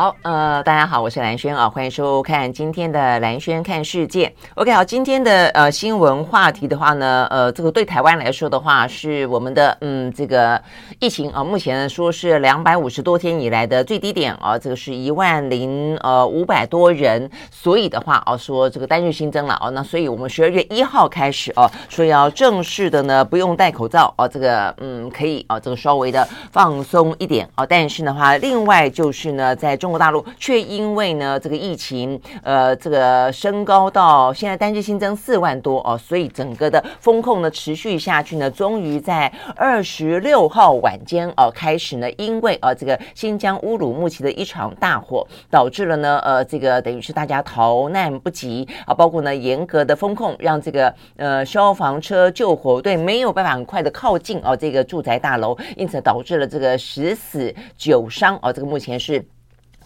好，呃，大家好，我是兰轩啊，欢迎收看今天的兰轩看世界。OK，好，今天的呃新闻话题的话呢，呃，这个对台湾来说的话，是我们的嗯这个疫情啊，目前说是两百五十多天以来的最低点啊，这个是一万零呃五百多人，所以的话啊，说这个单日新增了啊，那所以我们十二月一号开始啊，说要正式的呢不用戴口罩啊，这个嗯可以啊，这个稍微的放松一点啊，但是的话，另外就是呢，在中中国大陆却因为呢这个疫情呃这个升高到现在单日新增四万多哦，所以整个的风控呢持续下去呢，终于在二十六号晚间哦开始呢，因为呃这个新疆乌鲁木齐的一场大火，导致了呢呃这个等于是大家逃难不及啊，包括呢严格的风控，让这个呃消防车救火队没有办法很快的靠近哦这个住宅大楼，因此导致了这个十死九伤哦，这个目前是。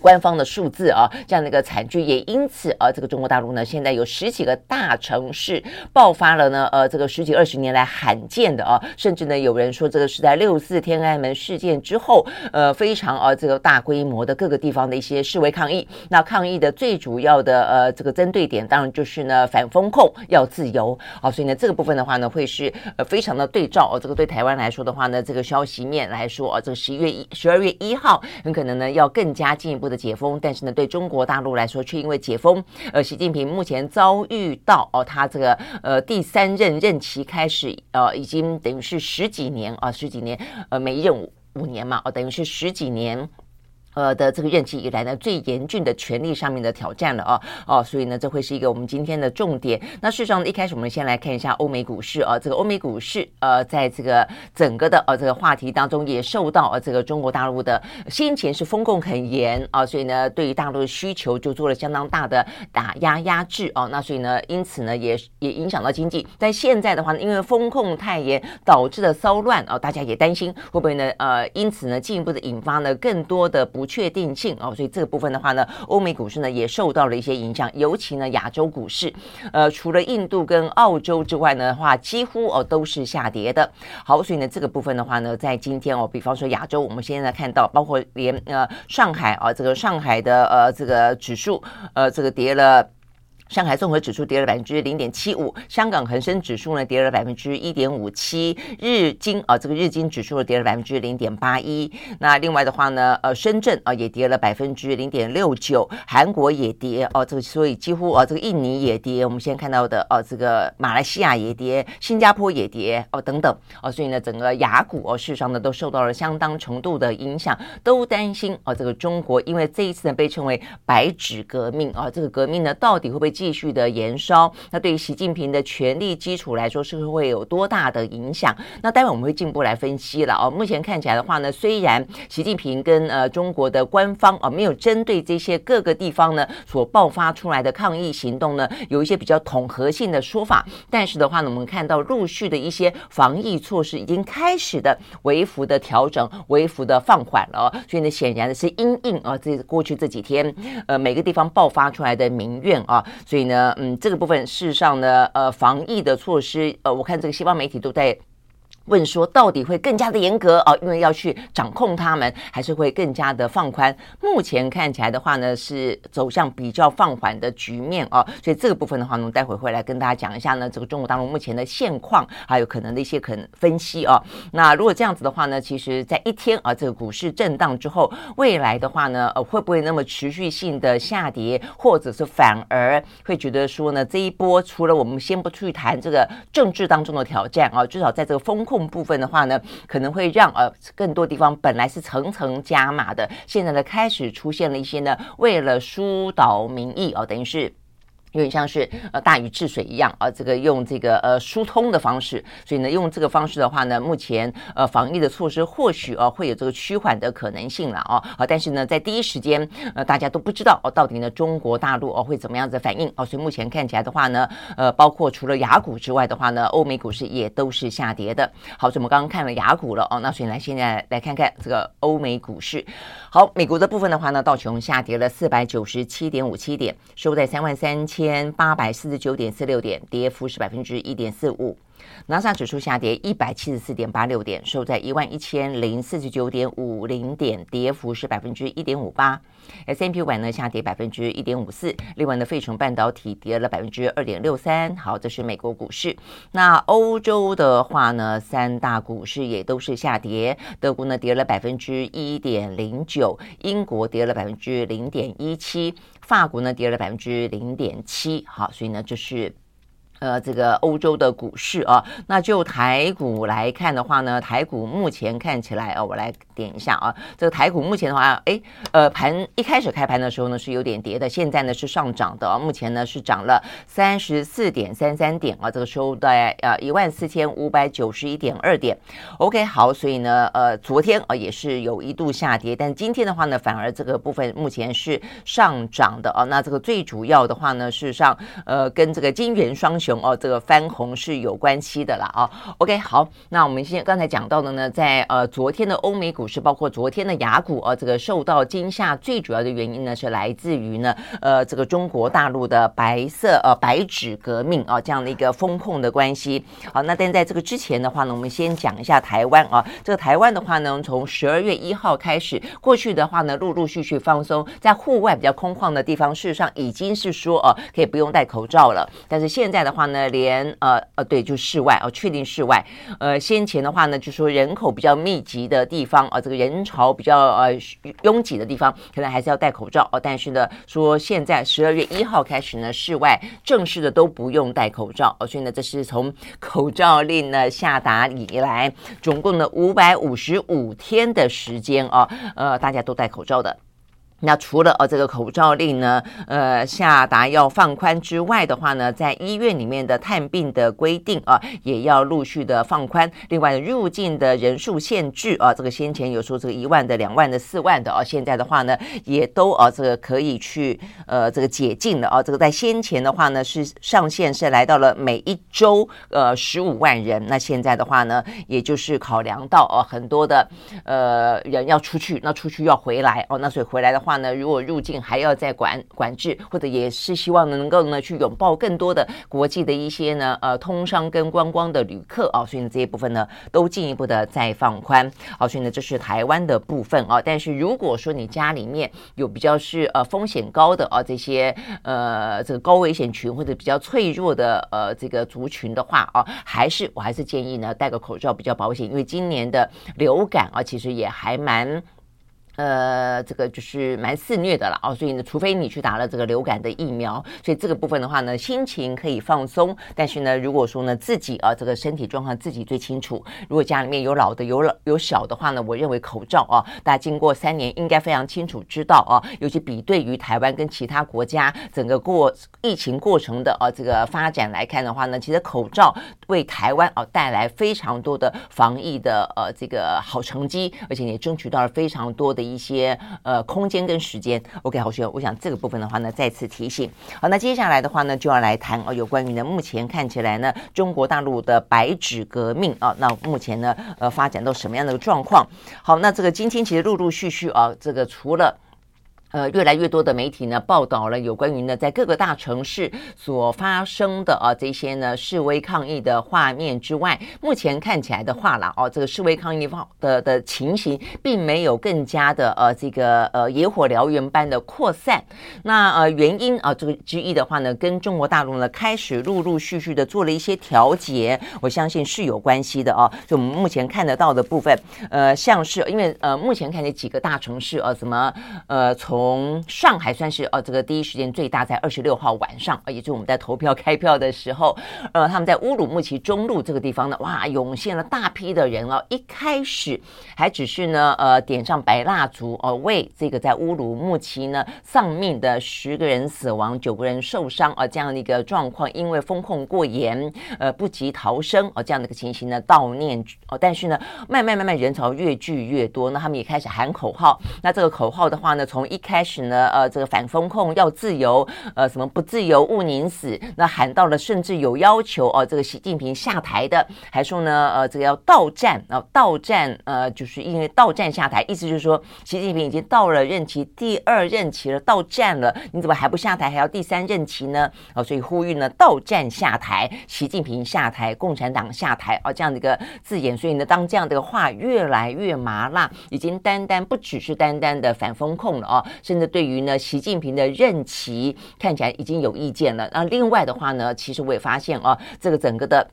官方的数字啊，这样的一个惨剧，也因此啊，这个中国大陆呢，现在有十几个大城市爆发了呢，呃，这个十几二十年来罕见的啊，甚至呢，有人说这个是在六四天安门事件之后，呃，非常啊，这个大规模的各个地方的一些示威抗议。那抗议的最主要的呃这个针对点，当然就是呢反封控要自由啊，所以呢这个部分的话呢，会是呃非常的对照哦，这个对台湾来说的话呢，这个消息面来说啊，这个十一月一十二月一号很可能呢要更加进一步的。解封，但是呢，对中国大陆来说，却因为解封，呃，习近平目前遭遇到哦，他这个呃第三任任期开始，呃，已经等于是十几年啊、呃，十几年，呃，每一任五年嘛，哦，等于是十几年。呃的这个任期以来呢，最严峻的权力上面的挑战了啊哦，所以呢，这会是一个我们今天的重点。那事实上，一开始我们先来看一下欧美股市啊，这个欧美股市呃，在这个整个的呃这个话题当中，也受到呃这个中国大陆的先前是风控很严啊，所以呢，对于大陆的需求就做了相当大的打压压制啊，那所以呢，因此呢，也也影响到经济。但现在的话呢，因为风控太严导致的骚乱啊，大家也担心会不会呢呃，因此呢，进一步的引发呢更多的不。不确定性哦，所以这个部分的话呢，欧美股市呢也受到了一些影响，尤其呢亚洲股市，呃，除了印度跟澳洲之外呢话，几乎哦都是下跌的。好，所以呢这个部分的话呢，在今天哦，比方说亚洲，我们现在看到，包括连呃上海啊，这个上海的呃这个指数呃这个跌了。上海综合指数跌了百分之零点七五，香港恒生指数呢跌了百分之一点五七，日经啊这个日经指数跌了百分之零点八一。那另外的话呢，呃，深圳啊也跌了百分之零点六九，韩国也跌哦，这个所以几乎啊这个印尼也跌，我们现在看到的哦这个马来西亚也跌，新加坡也跌哦等等哦，所以呢整个亚股哦事实上呢都受到了相当程度的影响，都担心哦这个中国因为这一次呢被称为白纸革命啊，这个革命呢到底会不会继继续的延烧，那对于习近平的权力基础来说，是会有多大的影响？那待会我们会进一步来分析了哦。目前看起来的话呢，虽然习近平跟呃中国的官方啊没有针对这些各个地方呢所爆发出来的抗议行动呢有一些比较统合性的说法，但是的话呢，我们看到陆续的一些防疫措施已经开始的微幅的调整、微幅的放缓了。所以呢，显然的是因应啊，这过去这几天呃每个地方爆发出来的民怨啊。所以呢，嗯，这个部分事实上呢，呃，防疫的措施，呃，我看这个西方媒体都在。问说到底会更加的严格啊，因为要去掌控他们，还是会更加的放宽？目前看起来的话呢，是走向比较放缓的局面啊，所以这个部分的话呢，待会会来跟大家讲一下呢，这个中国大陆目前的现况，还有可能的一些可能分析啊。那如果这样子的话呢，其实在一天啊，这个股市震荡之后，未来的话呢，呃，会不会那么持续性的下跌，或者是反而会觉得说呢，这一波除了我们先不去谈这个政治当中的挑战啊，至少在这个风控。部分的话呢，可能会让呃更多地方本来是层层加码的，现在呢开始出现了一些呢，为了疏导民意哦，等于是。有点像是呃大禹治水一样啊，这个用这个呃疏通的方式，所以呢用这个方式的话呢，目前呃防疫的措施或许呃会有这个趋缓的可能性了哦，好，但是呢在第一时间呃大家都不知道哦到底呢中国大陆哦会怎么样子反应哦，所以目前看起来的话呢，呃包括除了雅股之外的话呢，欧美股市也都是下跌的。好，所以我们刚刚看了雅股了哦，那所以来现在来看看这个欧美股市。好，美国的部分的话呢，道琼下跌了四百九十七点五七点，收在三万三千。千八百四十九点四六点，跌幅是百分之一点四五。纳斯指数下跌一百七十四点八六点，收在一万一千零四十九点五零点，跌幅是百分之一点五八。S M P 五百呢下跌百分之一点五四。另外呢，费城半导体跌了百分之二点六三。好，这是美国股市。那欧洲的话呢，三大股市也都是下跌。德国呢跌了百分之一点零九，英国跌了百分之零点一七，法国呢跌了百分之零点七。好，所以呢，这是。呃，这个欧洲的股市啊，那就台股来看的话呢，台股目前看起来啊，我来点一下啊，这个台股目前的话，哎，呃，盘一开始开盘的时候呢是有点跌的，现在呢是上涨的，目前呢是涨了三十四点三三点啊，这个收在呃一万四千五百九十一点二点。OK，好，所以呢，呃，昨天啊也是有一度下跌，但今天的话呢，反而这个部分目前是上涨的啊。那这个最主要的话呢，事实上，呃，跟这个金元双雄。哦，这个翻红是有关系的啦啊。OK，好，那我们现在刚才讲到的呢，在呃昨天的欧美股市，包括昨天的雅股啊，这个受到惊吓最主要的原因呢，是来自于呢呃这个中国大陆的白色呃白纸革命啊这样的一个风控的关系。好，那但在这个之前的话呢，我们先讲一下台湾啊。这个台湾的话呢，从十二月一号开始，过去的话呢，陆陆续续放松，在户外比较空旷的地方，事实上已经是说呃可以不用戴口罩了。但是现在的话。呢，连呃呃，对，就室外哦，确定室外。呃，先前的话呢，就说人口比较密集的地方啊，这个人潮比较呃拥挤的地方，可能还是要戴口罩哦。但是呢，说现在十二月一号开始呢，室外正式的都不用戴口罩哦。所以呢，这是从口罩令呢下达以来，总共呢五百五十五天的时间啊，呃，大家都戴口罩的。那除了呃这个口罩令呢，呃下达要放宽之外的话呢，在医院里面的探病的规定啊，也要陆续的放宽。另外入境的人数限制啊，这个先前有说这个一万的、两万的、四万的啊，现在的话呢，也都啊这个可以去呃这个解禁了啊。这个在先前的话呢，是上限是来到了每一周呃十五万人。那现在的话呢，也就是考量到啊很多的呃人要出去，那出去要回来哦，那所以回来的话。呢，如果入境还要再管管制，或者也是希望能够呢去拥抱更多的国际的一些呢呃通商跟观光的旅客啊，所以呢这一部分呢都进一步的再放宽。好，所以呢这是台湾的部分啊。但是如果说你家里面有比较是呃风险高的啊这些呃这个高危险群或者比较脆弱的呃这个族群的话啊，还是我还是建议呢戴个口罩比较保险，因为今年的流感啊其实也还蛮。呃，这个就是蛮肆虐的了啊，所以呢，除非你去打了这个流感的疫苗，所以这个部分的话呢，心情可以放松。但是呢，如果说呢自己啊这个身体状况自己最清楚，如果家里面有老的有老有小的话呢，我认为口罩啊，大家经过三年应该非常清楚知道啊，尤其比对于台湾跟其他国家整个过疫情过程的啊这个发展来看的话呢，其实口罩为台湾啊带来非常多的防疫的呃这个好成绩，而且也争取到了非常多的。一些呃空间跟时间，OK，好，学，我想这个部分的话呢，再次提醒。好，那接下来的话呢，就要来谈哦，有关于呢，目前看起来呢，中国大陆的白纸革命啊，那目前呢，呃，发展到什么样的状况？好，那这个今天其实陆陆续续啊，这个除了。呃，越来越多的媒体呢报道了有关于呢在各个大城市所发生的啊这些呢示威抗议的画面之外，目前看起来的话啦，哦，这个示威抗议方的的情形并没有更加的呃这个呃野火燎原般的扩散。那呃原因啊这个之一的话呢，跟中国大陆呢开始陆陆续续的做了一些调节，我相信是有关系的啊。就我们目前看得到的部分，呃，像是因为呃目前看见几个大城市啊，什么呃从从上海算是呃这个第一时间最大，在二十六号晚上啊，也就是我们在投票开票的时候，呃，他们在乌鲁木齐中路这个地方呢，哇，涌现了大批的人哦。一开始还只是呢，呃，点上白蜡烛哦，为这个在乌鲁木齐呢丧命的十个人死亡、九个人受伤啊这样的一个状况，因为封控过严，呃，不及逃生哦这样的一个情形呢悼念哦，但是呢，慢慢慢慢人潮越聚越多，那他们也开始喊口号。那这个口号的话呢，从一开开始呢，呃，这个反封控要自由，呃，什么不自由勿宁死，那喊到了甚至有要求哦，这个习近平下台的，还说呢，呃，这个要到站啊，到站，呃，就是因为到站下台，意思就是说习近平已经到了任期第二任期了，到站了，你怎么还不下台，还要第三任期呢？啊，所以呼吁呢，到站下台，习近平下台，共产党下台啊，这样的一个字眼，所以呢，当这样的话越来越麻辣，已经单单不只是单单的反封控了哦，甚至对于呢习近平的任期看起来已经有意见了。那另外的话呢，其实我也发现哦，这个整个的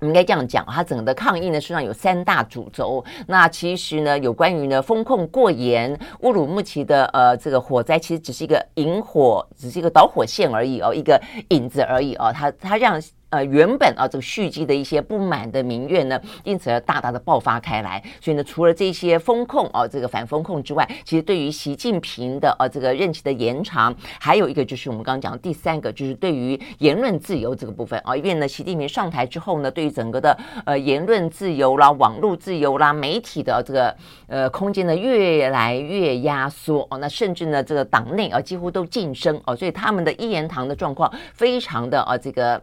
应该这样讲，它整个的抗议呢，实际上有三大主轴。那其实呢，有关于呢封控过严，乌鲁木齐的呃这个火灾其实只是一个引火，只是一个导火线而已哦，一个引子而已哦，它它让。呃，原本啊，这个蓄积的一些不满的民怨呢，因此而大大的爆发开来。所以呢，除了这些封控啊，这个反封控之外，其实对于习近平的、啊、这个任期的延长，还有一个就是我们刚刚讲的第三个，就是对于言论自由这个部分啊，因为呢，习近平上台之后呢，对于整个的呃言论自由啦、网络自由啦、媒体的这个呃空间呢，越来越压缩哦，那甚至呢，这个党内啊几乎都晋升哦，所以他们的一言堂的状况非常的啊这个。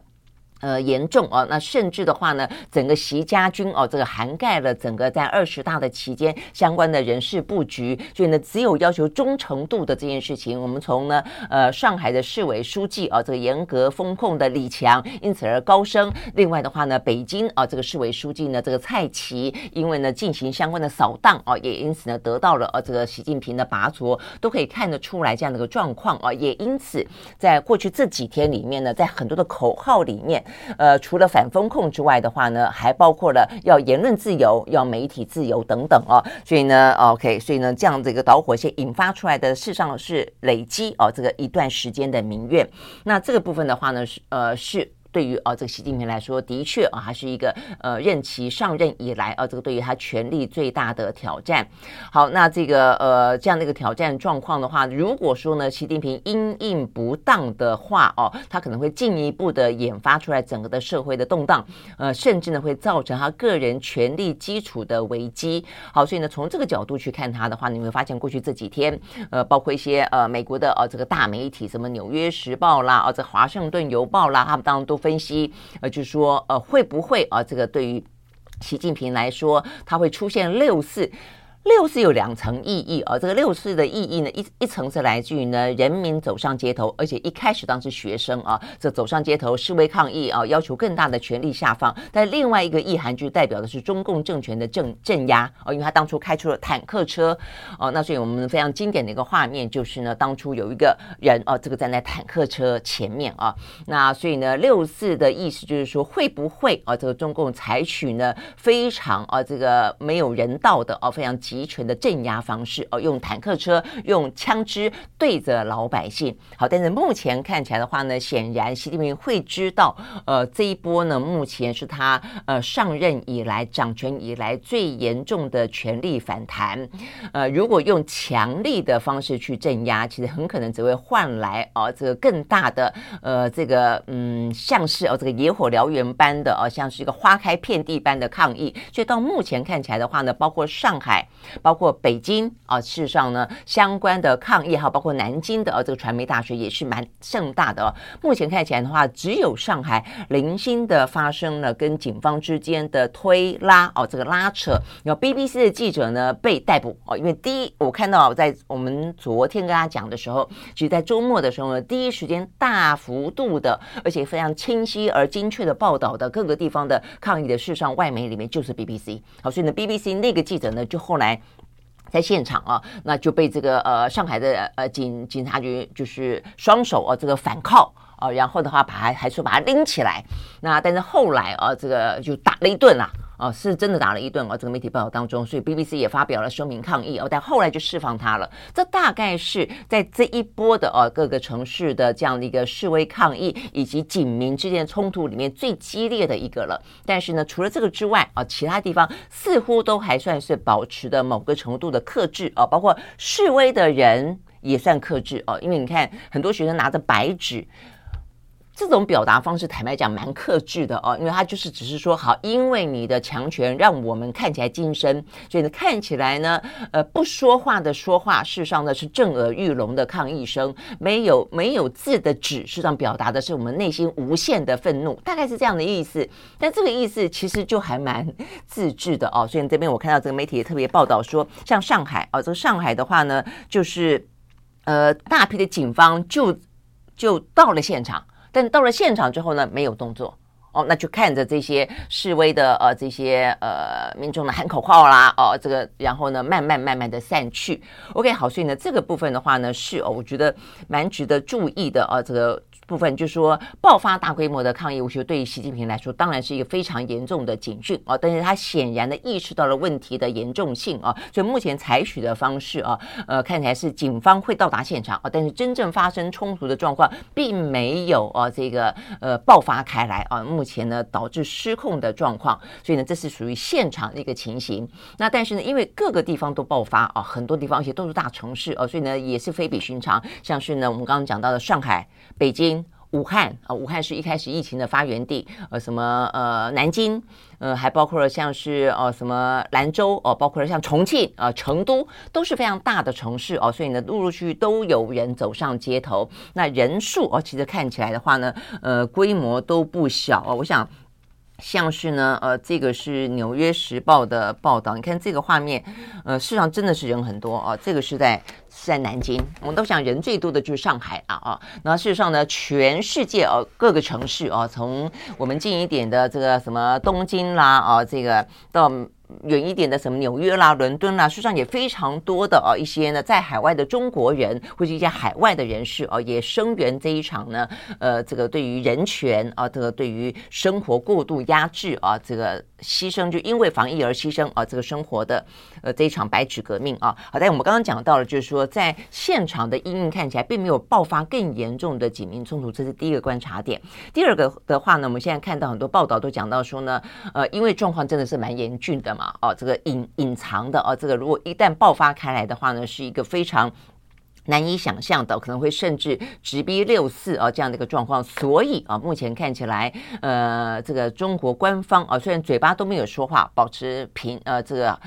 呃，严重哦，那甚至的话呢，整个习家军哦，这个涵盖了整个在二十大的期间相关的人事布局，所以呢，只有要求忠诚度的这件事情，我们从呢，呃，上海的市委书记啊，这个严格风控的李强因此而高升。另外的话呢，北京啊，这个市委书记呢，这个蔡奇，因为呢进行相关的扫荡啊，也因此呢得到了呃这个习近平的拔擢，都可以看得出来这样的一个状况啊，也因此在过去这几天里面呢，在很多的口号里面。呃，除了反风控之外的话呢，还包括了要言论自由、要媒体自由等等哦。所以呢，OK，所以呢，这样的一个导火线引发出来的，事实上是累积哦，这个一段时间的民怨。那这个部分的话呢，是呃是。对于啊，这个习近平来说，的确啊，还是一个呃任期上任以来啊，这个对于他权力最大的挑战。好，那这个呃这样的一个挑战状况的话，如果说呢，习近平因应不当的话哦，他可能会进一步的引发出来整个的社会的动荡，呃，甚至呢会造成他个人权力基础的危机。好，所以呢，从这个角度去看他的话，你会发现过去这几天，呃，包括一些呃美国的呃这个大媒体，什么《纽约时报》啦，啊，这《华盛顿邮报》啦，他们当然都。分析，呃，就是说，呃，会不会啊？这个对于习近平来说，他会出现六四。六四有两层意义啊，这个六四的意义呢，一一层是来自于呢人民走上街头，而且一开始当时学生啊，这走上街头示威抗议啊，要求更大的权力下放。但另外一个意涵就代表的是中共政权的镇镇压啊，因为他当初开出了坦克车哦，那所以我们非常经典的一个画面就是呢，当初有一个人啊，这个站在坦克车前面啊，那所以呢，六四的意思就是说会不会啊，这个中共采取呢非常啊这个没有人道的啊非常。集权的镇压方式哦，用坦克车、用枪支对着老百姓。好，但是目前看起来的话呢，显然习近平会知道，呃，这一波呢，目前是他呃上任以来掌权以来最严重的权力反弹。呃，如果用强力的方式去镇压，其实很可能只会换来哦、呃、这个更大的呃这个嗯，像是哦这个野火燎原般的哦，像是一个花开遍地般的抗议。所以到目前看起来的话呢，包括上海。包括北京啊，事实上呢，相关的抗议哈，包括南京的啊，这个传媒大学也是蛮盛大的哦。目前看起来的话，只有上海零星的发生了跟警方之间的推拉哦，这个拉扯。然后 BBC 的记者呢被逮捕哦，因为第一我看到在我们昨天跟他讲的时候，其实在周末的时候呢，第一时间大幅度的而且非常清晰而精确的报道的各个地方的抗议的事实上，外媒里面就是 BBC。好，所以呢，BBC 那个记者呢就后来。在现场啊，那就被这个呃上海的呃警警察局就是双手啊这个反铐啊，然后的话把他还说把他拎起来，那但是后来啊这个就打了一顿啦哦，是真的打了一顿哦。这个媒体报道当中，所以 BBC 也发表了声明抗议哦，但后来就释放他了。这大概是在这一波的哦各个城市的这样的一个示威抗议以及警民之间的冲突里面最激烈的一个了。但是呢，除了这个之外啊，其他地方似乎都还算是保持的某个程度的克制啊，包括示威的人也算克制哦，因为你看很多学生拿着白纸。这种表达方式，坦白讲，蛮克制的哦，因为他就是只是说，好，因为你的强权让我们看起来精神，所以，看起来呢，呃，不说话的说话，事实上呢是震耳欲聋的抗议声，没有没有字的纸，事实上表达的是我们内心无限的愤怒，大概是这样的意思。但这个意思其实就还蛮自制的哦，所以这边我看到这个媒体也特别报道说，像上海哦，这个上海的话呢，就是呃，大批的警方就就到了现场。但到了现场之后呢，没有动作哦，那就看着这些示威的呃这些呃民众的喊口号啦，哦，这个然后呢慢慢慢慢的散去。OK，好，所以呢这个部分的话呢是哦，我觉得蛮值得注意的啊，这个。部分就是说，爆发大规模的抗议，我觉得对于习近平来说，当然是一个非常严重的警讯啊。但是他显然的意识到了问题的严重性啊，所以目前采取的方式啊，呃，看起来是警方会到达现场啊，但是真正发生冲突的状况并没有啊，这个呃爆发开来啊。目前呢，导致失控的状况，所以呢，这是属于现场的一个情形。那但是呢，因为各个地方都爆发啊，很多地方而且都是大城市啊，所以呢，也是非比寻常。像是呢，我们刚刚讲到的上海、北京。武汉啊，武汉是一开始疫情的发源地，呃，什么呃，南京，呃，还包括了像是、呃、什么兰州哦、呃，包括了像重庆啊、呃、成都都是非常大的城市哦、所以呢，陆陆续续都有人走上街头，那人数哦、其实看起来的话呢，呃，规模都不小哦、我想。像是呢，呃，这个是《纽约时报》的报道，你看这个画面，呃，事实上真的是人很多啊。这个是在是在南京，我们都想人最多的就是上海啊啊。那事实上呢，全世界哦，各个城市啊，从我们近一点的这个什么东京啦啊，这个到。远一点的什么纽约啦、伦敦啦，事实上也非常多的哦，一些呢在海外的中国人或者一些海外的人士哦，也声援这一场呢，呃，这个对于人权啊，这个对于生活过度压制啊，这个。牺牲就因为防疫而牺牲啊，这个生活的呃这一场白纸革命啊，好，但我们刚刚讲到了，就是说在现场的阴影看起来并没有爆发更严重的警民冲突，这是第一个观察点。第二个的话呢，我们现在看到很多报道都讲到说呢，呃，因为状况真的是蛮严峻的嘛，哦，这个隐隐藏的啊，这个如果一旦爆发开来的话呢，是一个非常。难以想象的，可能会甚至直逼六四啊这样的一个状况，所以啊，目前看起来，呃，这个中国官方啊，虽然嘴巴都没有说话，保持平呃这个。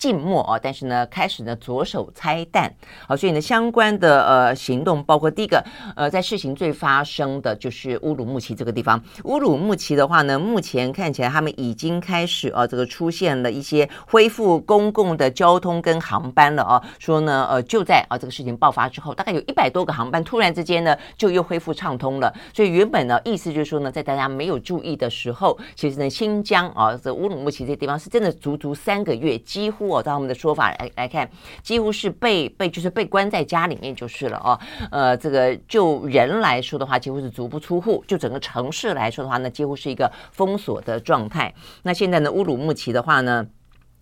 静默啊，但是呢，开始呢着手拆弹，好，所以呢，相关的呃行动包括第一个，呃，在事情最发生的就是乌鲁木齐这个地方。乌鲁木齐的话呢，目前看起来他们已经开始啊，这个出现了一些恢复公共的交通跟航班了啊，说呢，呃，就在啊这个事情爆发之后，大概有一百多个航班突然之间呢就又恢复畅通了。所以原本呢，意思就是说呢，在大家没有注意的时候，其实呢，新疆啊这乌鲁木齐这地方是真的足足三个月几乎。我照他们的说法来来看，几乎是被被就是被关在家里面就是了哦。呃，这个就人来说的话，几乎是足不出户；就整个城市来说的话呢，几乎是一个封锁的状态。那现在呢，乌鲁木齐的话呢？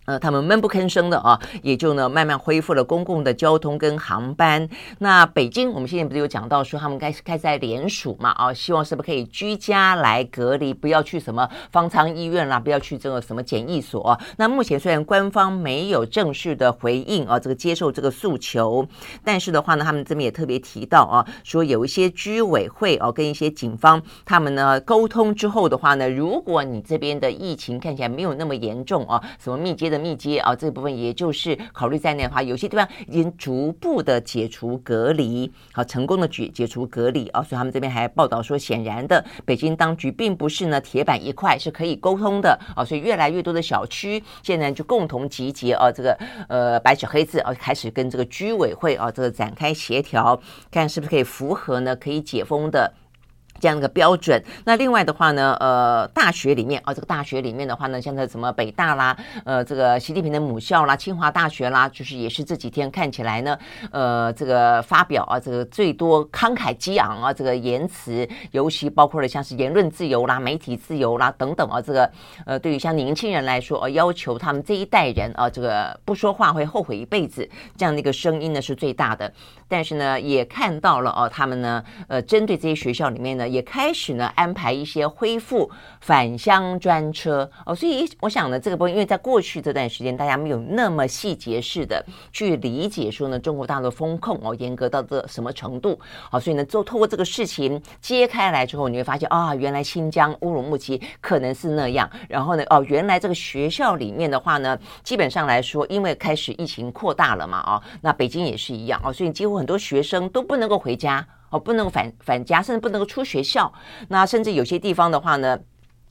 呃，他们闷不吭声的啊，也就呢慢慢恢复了公共的交通跟航班。那北京，我们现在不是有讲到说他们开始开始在联署嘛？啊，希望是不是可以居家来隔离，不要去什么方舱医院啦，不要去这个什么检疫所。那目前虽然官方没有正式的回应啊，这个接受这个诉求，但是的话呢，他们这边也特别提到啊，说有一些居委会啊跟一些警方他们呢沟通之后的话呢，如果你这边的疫情看起来没有那么严重啊，什么密接的。密接啊，这部分也就是考虑在内的话，有些地方已经逐步的解除隔离，好，成功的解解除隔离啊，所以他们这边还报道说，显然的，北京当局并不是呢铁板一块，是可以沟通的啊，所以越来越多的小区现在就共同集结啊，这个呃白纸黑字啊，开始跟这个居委会啊这个展开协调，看是不是可以符合呢可以解封的。这样的一个标准。那另外的话呢，呃，大学里面啊，这个大学里面的话呢，像这什么北大啦，呃，这个习近平的母校啦，清华大学啦，就是也是这几天看起来呢，呃，这个发表啊，这个最多慷慨激昂啊，这个言辞，尤其包括了像是言论自由啦、媒体自由啦等等啊，这个呃，对于像年轻人来说，呃，要求他们这一代人啊，这个不说话会后悔一辈子，这样的一个声音呢是最大的。但是呢，也看到了哦，他们呢，呃，针对这些学校里面呢，也开始呢安排一些恢复返乡专车。哦，所以我想呢，这个部分，因为在过去这段时间，大家没有那么细节式的去理解说呢，中国大陆风控哦严格到这什么程度，好，所以呢，就透过这个事情揭开来之后，你会发现啊，原来新疆乌鲁木齐可能是那样，然后呢，哦，原来这个学校里面的话呢，基本上来说，因为开始疫情扩大了嘛，哦，那北京也是一样哦，所以几乎。很多学生都不能够回家。哦，不能返返家，甚至不能够出学校。那甚至有些地方的话呢，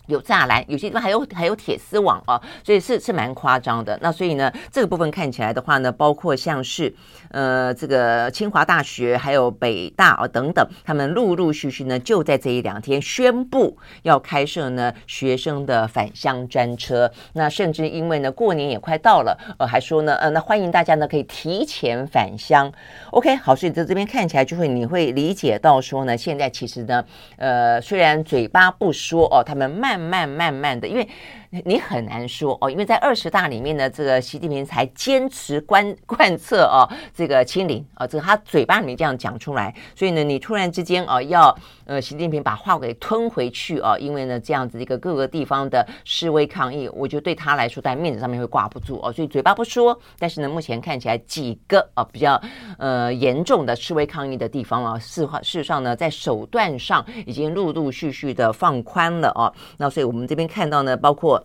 有栅栏，有些地方还有还有铁丝网啊，所以是是蛮夸张的。那所以呢，这个部分看起来的话呢，包括像是呃这个清华大学还有北大啊等等，他们陆陆续续呢就在这一两天宣布要开设呢学生的返乡专车。那甚至因为呢过年也快到了，呃还说呢呃那欢迎大家呢可以提前返乡。OK 好，所以在这边看起来就会你会理解到说呢，现在其实呢呃虽然嘴巴不说哦，他们慢。慢慢慢的，因为。你很难说哦，因为在二十大里面呢，这个习近平才坚持贯贯彻哦，这个清零啊，这个他嘴巴里面这样讲出来，所以呢，你突然之间啊，要呃习近平把话给吞回去啊，因为呢这样子一个各个地方的示威抗议，我觉得对他来说在面子上面会挂不住哦，所以嘴巴不说，但是呢，目前看起来几个啊比较呃严重的示威抗议的地方啊，事事实上呢，在手段上已经陆陆续续的放宽了啊，那所以我们这边看到呢，包括。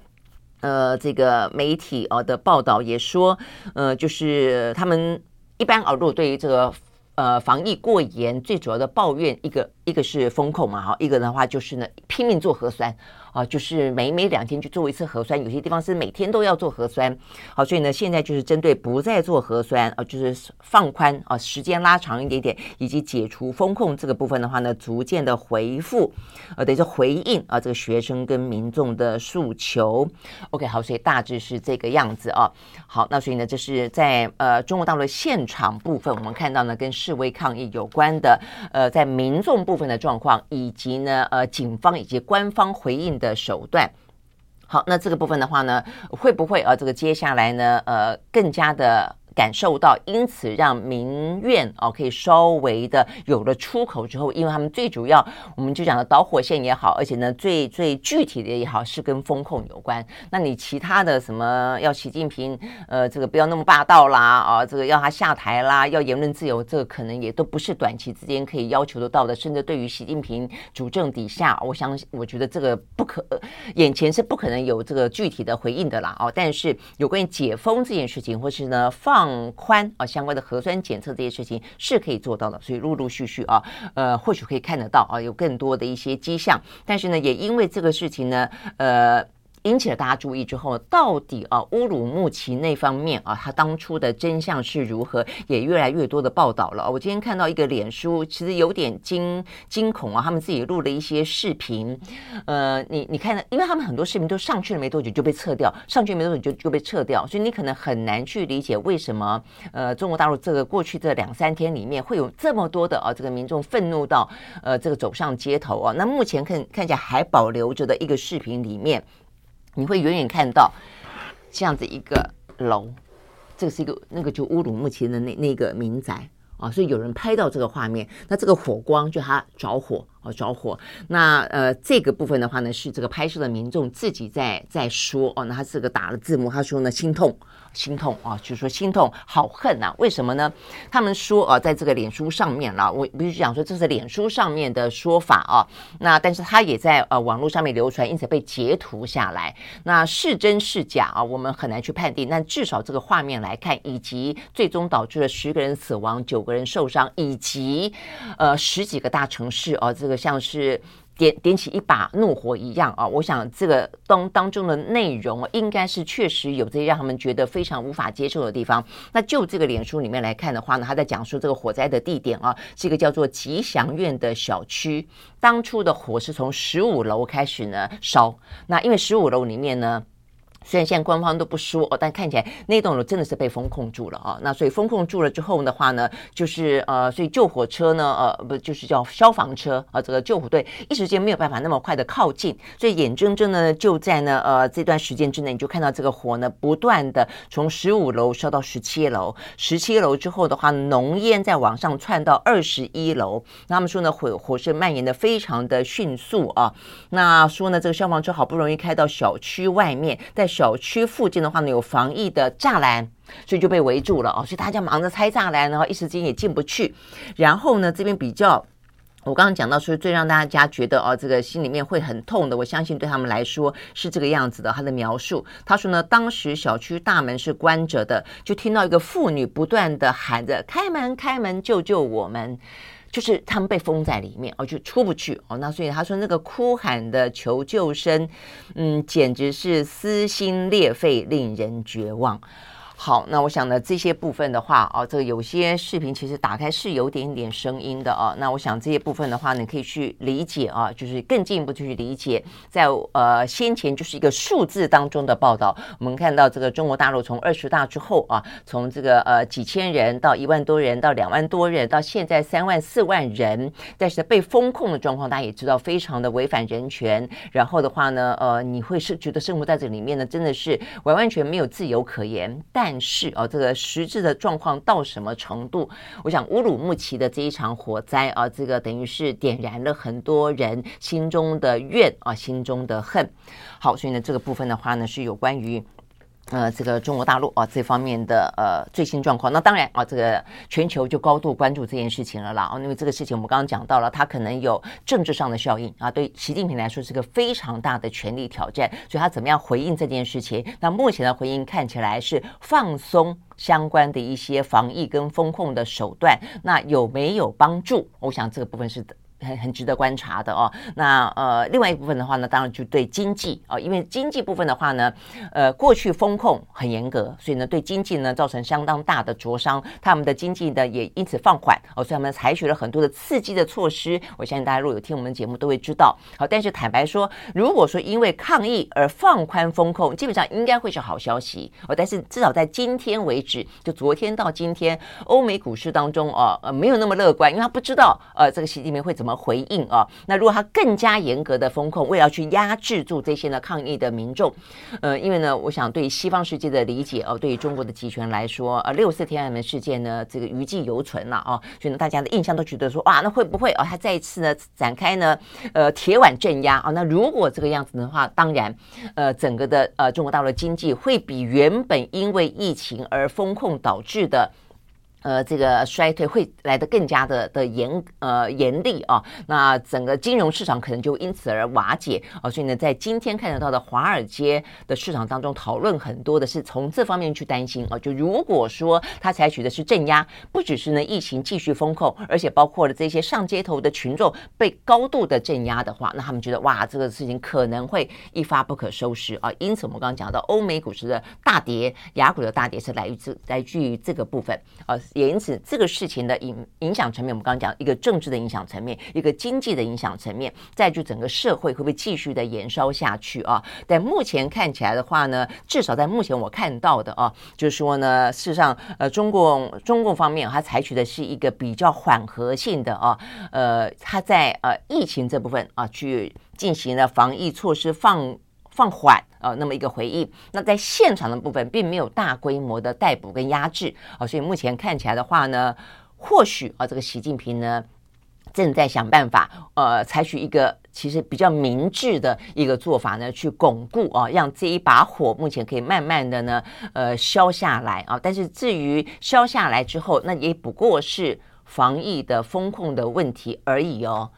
呃，这个媒体啊的报道也说，呃，就是他们一般啊，如果对于这个呃防疫过严，最主要的抱怨一个一个是风控嘛，哈，一个的话就是呢拼命做核酸。啊，就是每每两天去做一次核酸，有些地方是每天都要做核酸。好，所以呢，现在就是针对不再做核酸啊，就是放宽啊，时间拉长一点点，以及解除封控这个部分的话呢，逐渐的回复，呃，等于说回应啊，这个学生跟民众的诉求。OK，好，所以大致是这个样子啊。好，那所以呢，这是在呃中国大陆现场部分，我们看到呢，跟示威抗议有关的，呃，在民众部分的状况，以及呢，呃，警方以及官方回应的手段，好，那这个部分的话呢，会不会呃，这个接下来呢，呃，更加的。感受到，因此让民怨哦可以稍微的有了出口之后，因为他们最主要，我们就讲的导火线也好，而且呢最最具体的也好，是跟风控有关。那你其他的什么要习近平呃这个不要那么霸道啦啊、这个要他下台啦，要言论自由，这个可能也都不是短期之间可以要求得到的。甚至对于习近平主政底下，我想我觉得这个不可，眼前是不可能有这个具体的回应的啦哦。但是有关于解封这件事情，或是呢放。放宽啊，相关的核酸检测这些事情是可以做到的，所以陆陆续续啊，呃，或许可以看得到啊，有更多的一些迹象。但是呢，也因为这个事情呢，呃。引起了大家注意之后，到底啊乌鲁木齐那方面啊，他当初的真相是如何，也越来越多的报道了。我今天看到一个脸书，其实有点惊惊恐啊，他们自己录了一些视频。呃，你你看，因为他们很多视频都上去了没多久就被撤掉，上去没多久就就被撤掉，所以你可能很难去理解为什么呃中国大陆这个过去这两三天里面会有这么多的啊这个民众愤怒到呃这个走上街头啊。那目前看看起来还保留着的一个视频里面。你会远远看到这样子一个楼，这是一个那个就乌鲁木齐的那那个民宅啊，所以有人拍到这个画面，那这个火光就它着火。哦，着火。那呃，这个部分的话呢，是这个拍摄的民众自己在在说哦。那他这个打了字幕，他说呢，心痛，心痛啊，就是说心痛，好恨呐、为什么呢？他们说啊，在这个脸书上面了，我必须讲说这是脸书上面的说法啊。那但是他也在呃网络上面流传，因此被截图下来。那是真是假啊？我们很难去判定。但至少这个画面来看，以及最终导致了十个人死亡、九个人受伤，以及呃十几个大城市啊，这个。像是点点起一把怒火一样啊！我想这个当当中的内容应该是确实有这些让他们觉得非常无法接受的地方。那就这个脸书里面来看的话呢，他在讲述这个火灾的地点啊，是一个叫做吉祥苑的小区。当初的火是从十五楼开始呢烧，那因为十五楼里面呢。虽然现在官方都不说，但看起来那栋楼真的是被封控住了啊。那所以封控住了之后的话呢，就是呃，所以救火车呢，呃，不就是叫消防车啊，这个救火队一时间没有办法那么快的靠近，所以眼睁睁呢就在呢呃这段时间之内，你就看到这个火呢不断的从十五楼烧到十七楼，十七楼之后的话，浓烟再往上窜到二十一楼。那他们说呢，火火势蔓延的非常的迅速啊。那说呢，这个消防车好不容易开到小区外面，在小区附近的话呢，有防疫的栅栏，所以就被围住了哦。所以大家忙着拆栅栏，然后一时间也进不去。然后呢，这边比较，我刚刚讲到说最让大家觉得哦，这个心里面会很痛的，我相信对他们来说是这个样子的。他的描述，他说呢，当时小区大门是关着的，就听到一个妇女不断的喊着：“开门，开门，救救我们！”就是他们被封在里面哦，就出不去哦。那所以他说那个哭喊的求救声，嗯，简直是撕心裂肺，令人绝望。好，那我想呢，这些部分的话，哦，这个有些视频其实打开是有点点声音的哦。那我想这些部分的话，你可以去理解啊，就是更进一步去理解，在呃先前就是一个数字当中的报道，我们看到这个中国大陆从二十大之后啊，从这个呃几千人到一万多人到两万多人，到现在三万四万人，但是被封控的状况，大家也知道非常的违反人权。然后的话呢，呃，你会是觉得生活在这里面呢，真的是完完全没有自由可言，但。是啊，这个实质的状况到什么程度？我想乌鲁木齐的这一场火灾啊，这个等于是点燃了很多人心中的怨啊，心中的恨。好，所以呢，这个部分的话呢，是有关于。呃，这个中国大陆啊，这方面的呃最新状况，那当然啊，这个全球就高度关注这件事情了啦。啊，因为这个事情我们刚刚讲到了，它可能有政治上的效应啊，对习近平来说是个非常大的权力挑战，所以他怎么样回应这件事情？那目前的回应看起来是放松相关的一些防疫跟风控的手段，那有没有帮助？我想这个部分是的。很很值得观察的哦。那呃，另外一部分的话呢，当然就对经济啊、哦，因为经济部分的话呢，呃，过去风控很严格，所以呢，对经济呢造成相当大的灼伤。他们的经济呢也因此放缓哦，所以他们采取了很多的刺激的措施。我相信大家如果有听我们节目都会知道。好，但是坦白说，如果说因为抗疫而放宽风控，基本上应该会是好消息哦。但是至少在今天为止，就昨天到今天，欧美股市当中哦，呃，没有那么乐观，因为他不知道呃这个习近平会怎么。回应啊，那如果他更加严格的封控，为了去压制住这些呢抗议的民众，呃，因为呢，我想对西方世界的理解哦，对于中国的集权来说，呃，六四天安门事件呢，这个余悸犹存了啊，所以呢，大家的印象都觉得说，哇，那会不会哦，他再一次呢展开呢，呃，铁腕镇压啊？那如果这个样子的话，当然，呃，整个的呃中国大陆的经济会比原本因为疫情而封控导致的。呃，这个衰退会来得更加的的严呃严厉啊，那整个金融市场可能就因此而瓦解啊，所以呢，在今天看得到的华尔街的市场当中，讨论很多的是从这方面去担心啊，就如果说他采取的是镇压，不只是呢疫情继续封控，而且包括了这些上街头的群众被高度的镇压的话，那他们觉得哇，这个事情可能会一发不可收拾啊，因此我们刚刚讲到欧美股市的大跌，雅股的大跌是来自来自于这个部分。啊。也因此，这个事情的影影响层面，我们刚刚讲一个政治的影响层面，一个经济的影响层面，再就整个社会会不会继续的延烧下去啊？但目前看起来的话呢，至少在目前我看到的啊，就是说呢，事实上，呃，中共中共方面它采取的是一个比较缓和性的啊，呃，它在呃疫情这部分啊去进行了防疫措施放放缓。呃，那么一个回应，那在现场的部分并没有大规模的逮捕跟压制啊，所以目前看起来的话呢，或许啊，这个习近平呢正在想办法，呃，采取一个其实比较明智的一个做法呢，去巩固啊，让这一把火目前可以慢慢的呢，呃，消下来啊。但是至于消下来之后，那也不过是防疫的风控的问题而已哦。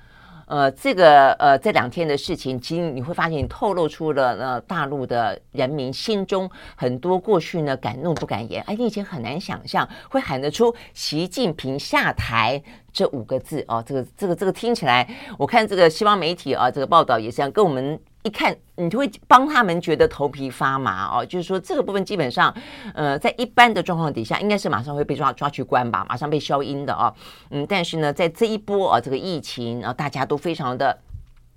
呃，这个呃这两天的事情，其实你会发现，你透露出了呃大陆的人民心中很多过去呢敢怒不敢言。哎，你以前很难想象会喊得出“习近平下台”这五个字哦。这个这个这个听起来，我看这个西方媒体啊，这个报道也是这样，跟我们。一看，你就会帮他们觉得头皮发麻哦。就是说，这个部分基本上，呃，在一般的状况底下，应该是马上会被抓抓去关吧，马上被消音的哦。嗯，但是呢，在这一波啊，这个疫情啊，大家都非常的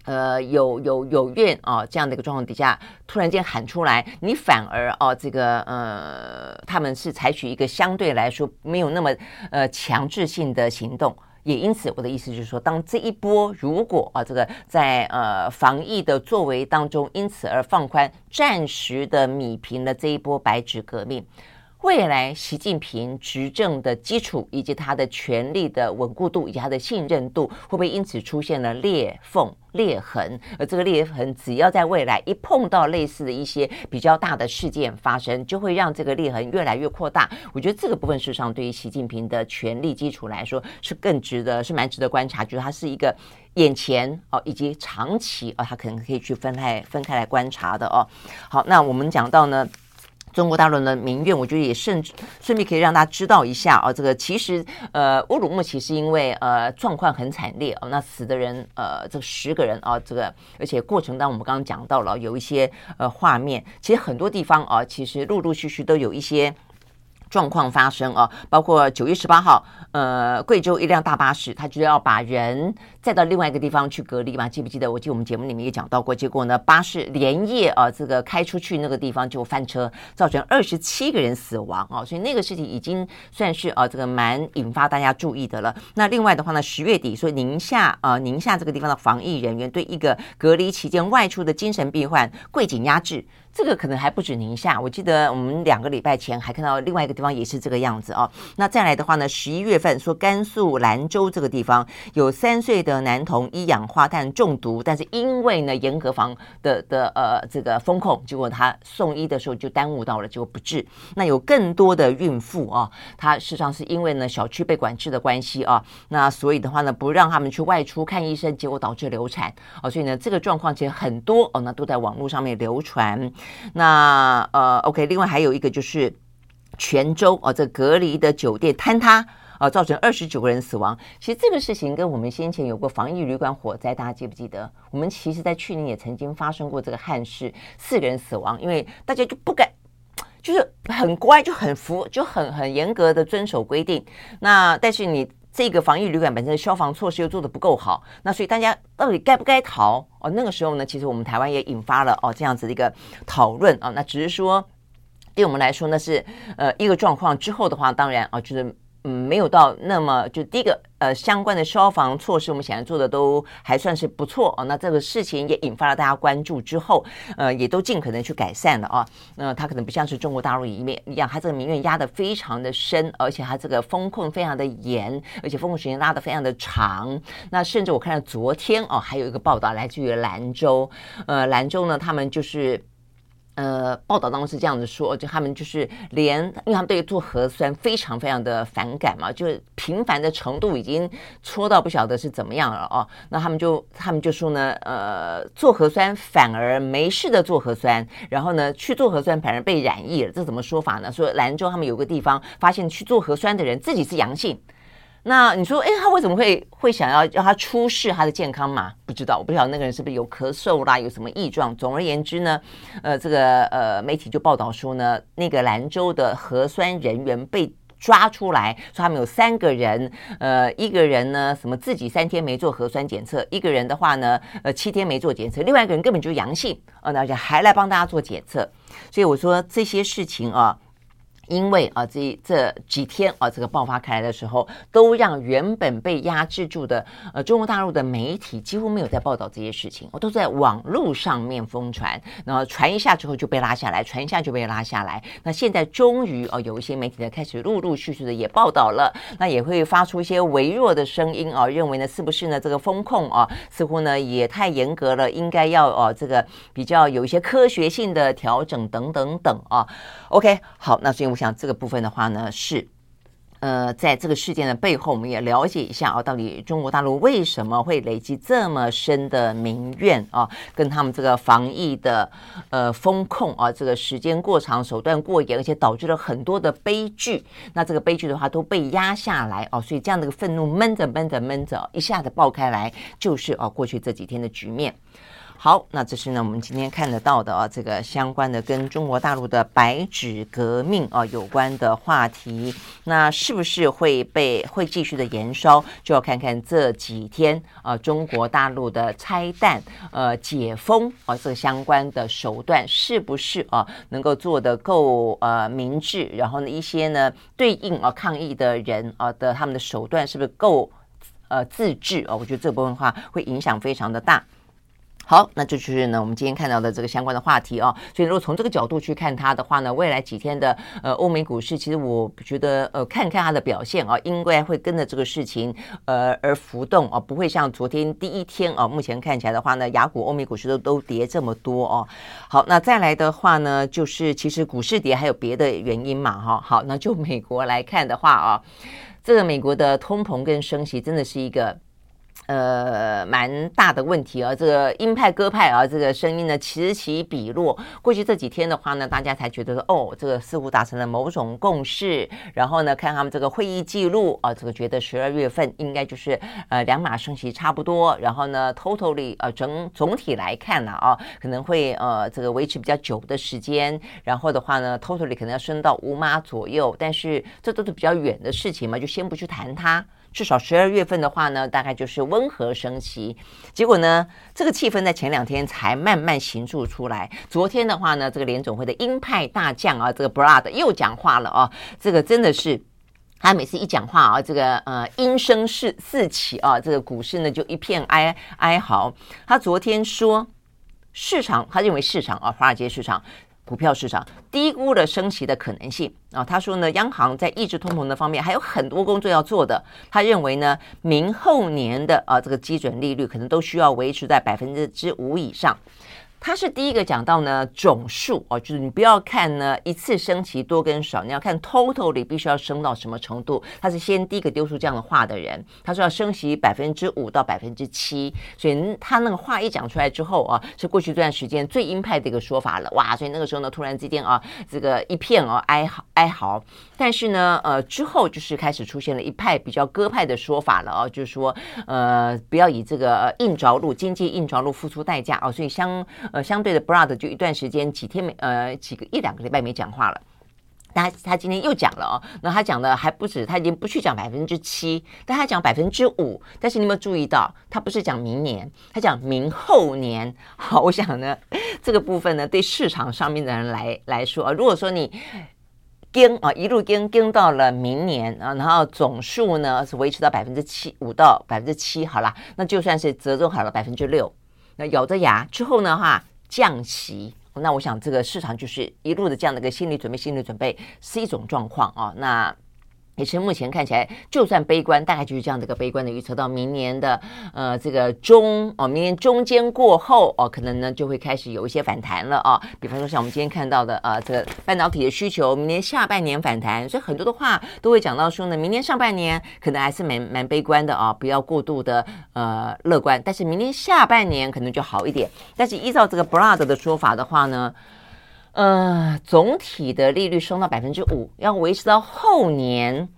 呃有有有怨啊，这样的一个状况底下，突然间喊出来，你反而哦，这个呃，他们是采取一个相对来说没有那么呃强制性的行动。也因此，我的意思就是说，当这一波如果啊，这个在呃防疫的作为当中，因此而放宽，暂时的米平了这一波白纸革命。未来习近平执政的基础，以及他的权力的稳固度，以及他的信任度，会不会因此出现了裂缝、裂痕？而这个裂痕，只要在未来一碰到类似的一些比较大的事件发生，就会让这个裂痕越来越扩大。我觉得这个部分事实上对于习近平的权力基础来说，是更值得，是蛮值得观察。就是它是一个眼前哦，以及长期哦，它可能可以去分开分开来观察的哦。好，那我们讲到呢。中国大陆的民怨，我觉得也甚顺便可以让大家知道一下啊，这个其实呃乌鲁木齐是因为呃状况很惨烈哦，那死的人呃这十个人啊，这个而且过程当中我们刚刚讲到了有一些呃画面，其实很多地方啊，其实陆陆续续都有一些。状况发生啊，包括九月十八号，呃，贵州一辆大巴士，他就要把人载到另外一个地方去隔离嘛，记不记得？我记得我们节目里面也讲到过，结果呢，巴士连夜啊，这个开出去那个地方就翻车，造成二十七个人死亡啊，所以那个事情已经算是啊，这个蛮引发大家注意的了。那另外的话呢，十月底说宁夏啊，宁夏这个地方的防疫人员对一个隔离期间外出的精神病患跪颈压制。这个可能还不止宁夏，我记得我们两个礼拜前还看到另外一个地方也是这个样子哦。那再来的话呢，十一月份说甘肃兰州这个地方有三岁的男童一氧化碳中毒，但是因为呢严格防的的呃这个风控，结果他送医的时候就耽误到了，结果不治。那有更多的孕妇啊，她事实上是因为呢小区被管制的关系啊，那所以的话呢不让他们去外出看医生，结果导致流产哦。所以呢这个状况其实很多哦，那都在网络上面流传。那呃，OK，另外还有一个就是泉州哦，这隔离的酒店坍塌啊，造成二十九个人死亡。其实这个事情跟我们先前有过防疫旅馆火灾，大家记不记得？我们其实在去年也曾经发生过这个憾事，四个人死亡，因为大家就不敢，就是很乖，就很服，就很很严格的遵守规定。那但是你。这个防疫旅馆本身的消防措施又做得不够好，那所以大家到底该不该逃？哦，那个时候呢，其实我们台湾也引发了哦这样子的一个讨论啊。那只是说，对我们来说呢是呃一个状况之后的话，当然啊就是。嗯，没有到那么就第一个呃相关的消防措施，我们显然做的都还算是不错啊。那这个事情也引发了大家关注之后，呃，也都尽可能去改善了啊。那它可能不像是中国大陆一面一样，它这个民怨压得非常的深，而且它这个封控非常的严，而且封控时间拉得非常的长。那甚至我看到昨天哦，还有一个报道来自于兰州，呃，兰州呢，他们就是。呃，报道当中是这样子说，就他们就是连，因为他们对做核酸非常非常的反感嘛，就是频繁的程度已经戳到不晓得是怎么样了哦。那他们就他们就说呢，呃，做核酸反而没事的做核酸，然后呢去做核酸反而被染疫了，这怎么说法呢？说兰州他们有个地方发现去做核酸的人自己是阳性。那你说，哎，他为什么会会想要让他出示他的健康码？不知道，我不晓得那个人是不是有咳嗽啦，有什么异状。总而言之呢，呃，这个呃媒体就报道说呢，那个兰州的核酸人员被抓出来，说他们有三个人，呃，一个人呢什么自己三天没做核酸检测，一个人的话呢，呃，七天没做检测，另外一个人根本就阳性，呃，而且还来帮大家做检测。所以我说这些事情啊。因为啊，这这几天啊，这个爆发开来的时候，都让原本被压制住的呃中国大陆的媒体几乎没有在报道这些事情，我都在网络上面疯传，然后传一下之后就被拉下来，传一下就被拉下来。那现在终于啊，有一些媒体呢开始陆陆续续的也报道了，那也会发出一些微弱的声音啊，认为呢是不是呢这个风控啊似乎呢也太严格了，应该要哦这个比较有一些科学性的调整等等等啊。OK，好，那所以我。像这个部分的话呢，是呃，在这个事件的背后，我们也了解一下啊，到底中国大陆为什么会累积这么深的民怨啊？跟他们这个防疫的呃风控啊，这个时间过长、手段过严，而且导致了很多的悲剧。那这个悲剧的话都被压下来哦，所以这样的一个愤怒闷着闷着闷着，一下子爆开来，就是啊过去这几天的局面。好，那这是呢，我们今天看得到的啊，这个相关的跟中国大陆的白纸革命啊有关的话题，那是不是会被会继续的延烧？就要看看这几天啊，中国大陆的拆弹、呃解封啊，这相关的手段是不是啊能够做得够呃明智？然后呢，一些呢对应啊抗议的人啊的他们的手段是不是够呃自治啊？我觉得这部分话会影响非常的大。好，那这就是呢，我们今天看到的这个相关的话题哦。所以如果从这个角度去看它的话呢，未来几天的呃欧美股市，其实我觉得呃看看它的表现啊，应该会跟着这个事情呃而浮动啊，不会像昨天第一天啊，目前看起来的话呢，雅股、欧美股市都都跌这么多哦。好，那再来的话呢，就是其实股市跌还有别的原因嘛哈。好，那就美国来看的话啊，这个美国的通膨跟升息真的是一个。呃，蛮大的问题啊！这个鹰派鸽派啊，这个声音呢此起彼落。过去这几天的话呢，大家才觉得说，哦，这个似乎达成了某种共识。然后呢，看他们这个会议记录啊，这个觉得十二月份应该就是呃两码升息差不多。然后呢，totally 呃整总体来看呢啊，可能会呃这个维持比较久的时间。然后的话呢，totally 可能要升到五码左右。但是这都是比较远的事情嘛，就先不去谈它。至少十二月份的话呢，大概就是温和升息。结果呢，这个气氛在前两天才慢慢形塑出来。昨天的话呢，这个联总会的鹰派大将啊，这个 Brad 又讲话了啊，这个真的是他每次一讲话啊，这个呃音声四四起啊，这个股市呢就一片哀哀嚎。他昨天说，市场他认为市场啊，华尔街市场。股票市场低估了升息的可能性啊，他说呢，央行在抑制通膨的方面还有很多工作要做的。他认为呢，明后年的啊这个基准利率可能都需要维持在百分之五以上。他是第一个讲到呢总数哦，就是你不要看呢一次升息多跟少，你要看 total 里必须要升到什么程度。他是先第一个丢出这样的话的人，他说要升息百分之五到百分之七，所以他那个话一讲出来之后啊，是过去这段时间最鹰派的一个说法了哇！所以那个时候呢，突然之间啊，这个一片啊哀嚎哀嚎。但是呢，呃之后就是开始出现了一派比较鸽派的说法了啊，就是说呃不要以这个硬着陆经济硬着陆付出代价啊，所以相。呃，相对的 Broad 就一段时间几天没呃几个一两个礼拜没讲话了，他他今天又讲了哦，那他讲的还不止，他已经不去讲百分之七，但他讲百分之五，但是你有没有注意到，他不是讲明年，他讲明后年。好，我想呢，这个部分呢，对市场上面的人来来说啊，如果说你跟啊一路跟跟到了明年啊，然后总数呢是维持到百分之七五到百分之七，好了，那就算是折中好了百分之六。那咬着牙之后呢？哈，降息。那我想这个市场就是一路的这样的一个心理准备，心理准备是一种状况啊。那。也是目前看起来，就算悲观，大概就是这样的一个悲观的预测。到明年的呃这个中哦，明年中间过后哦，可能呢就会开始有一些反弹了啊。比方说像我们今天看到的呃这个半导体的需求，明年下半年反弹，所以很多的话都会讲到说呢，明年上半年可能还是蛮蛮悲观的啊，不要过度的呃乐观。但是明年下半年可能就好一点。但是依照这个 Brad 的说法的话呢。呃，总体的利率升到百分之五，要维持到后年，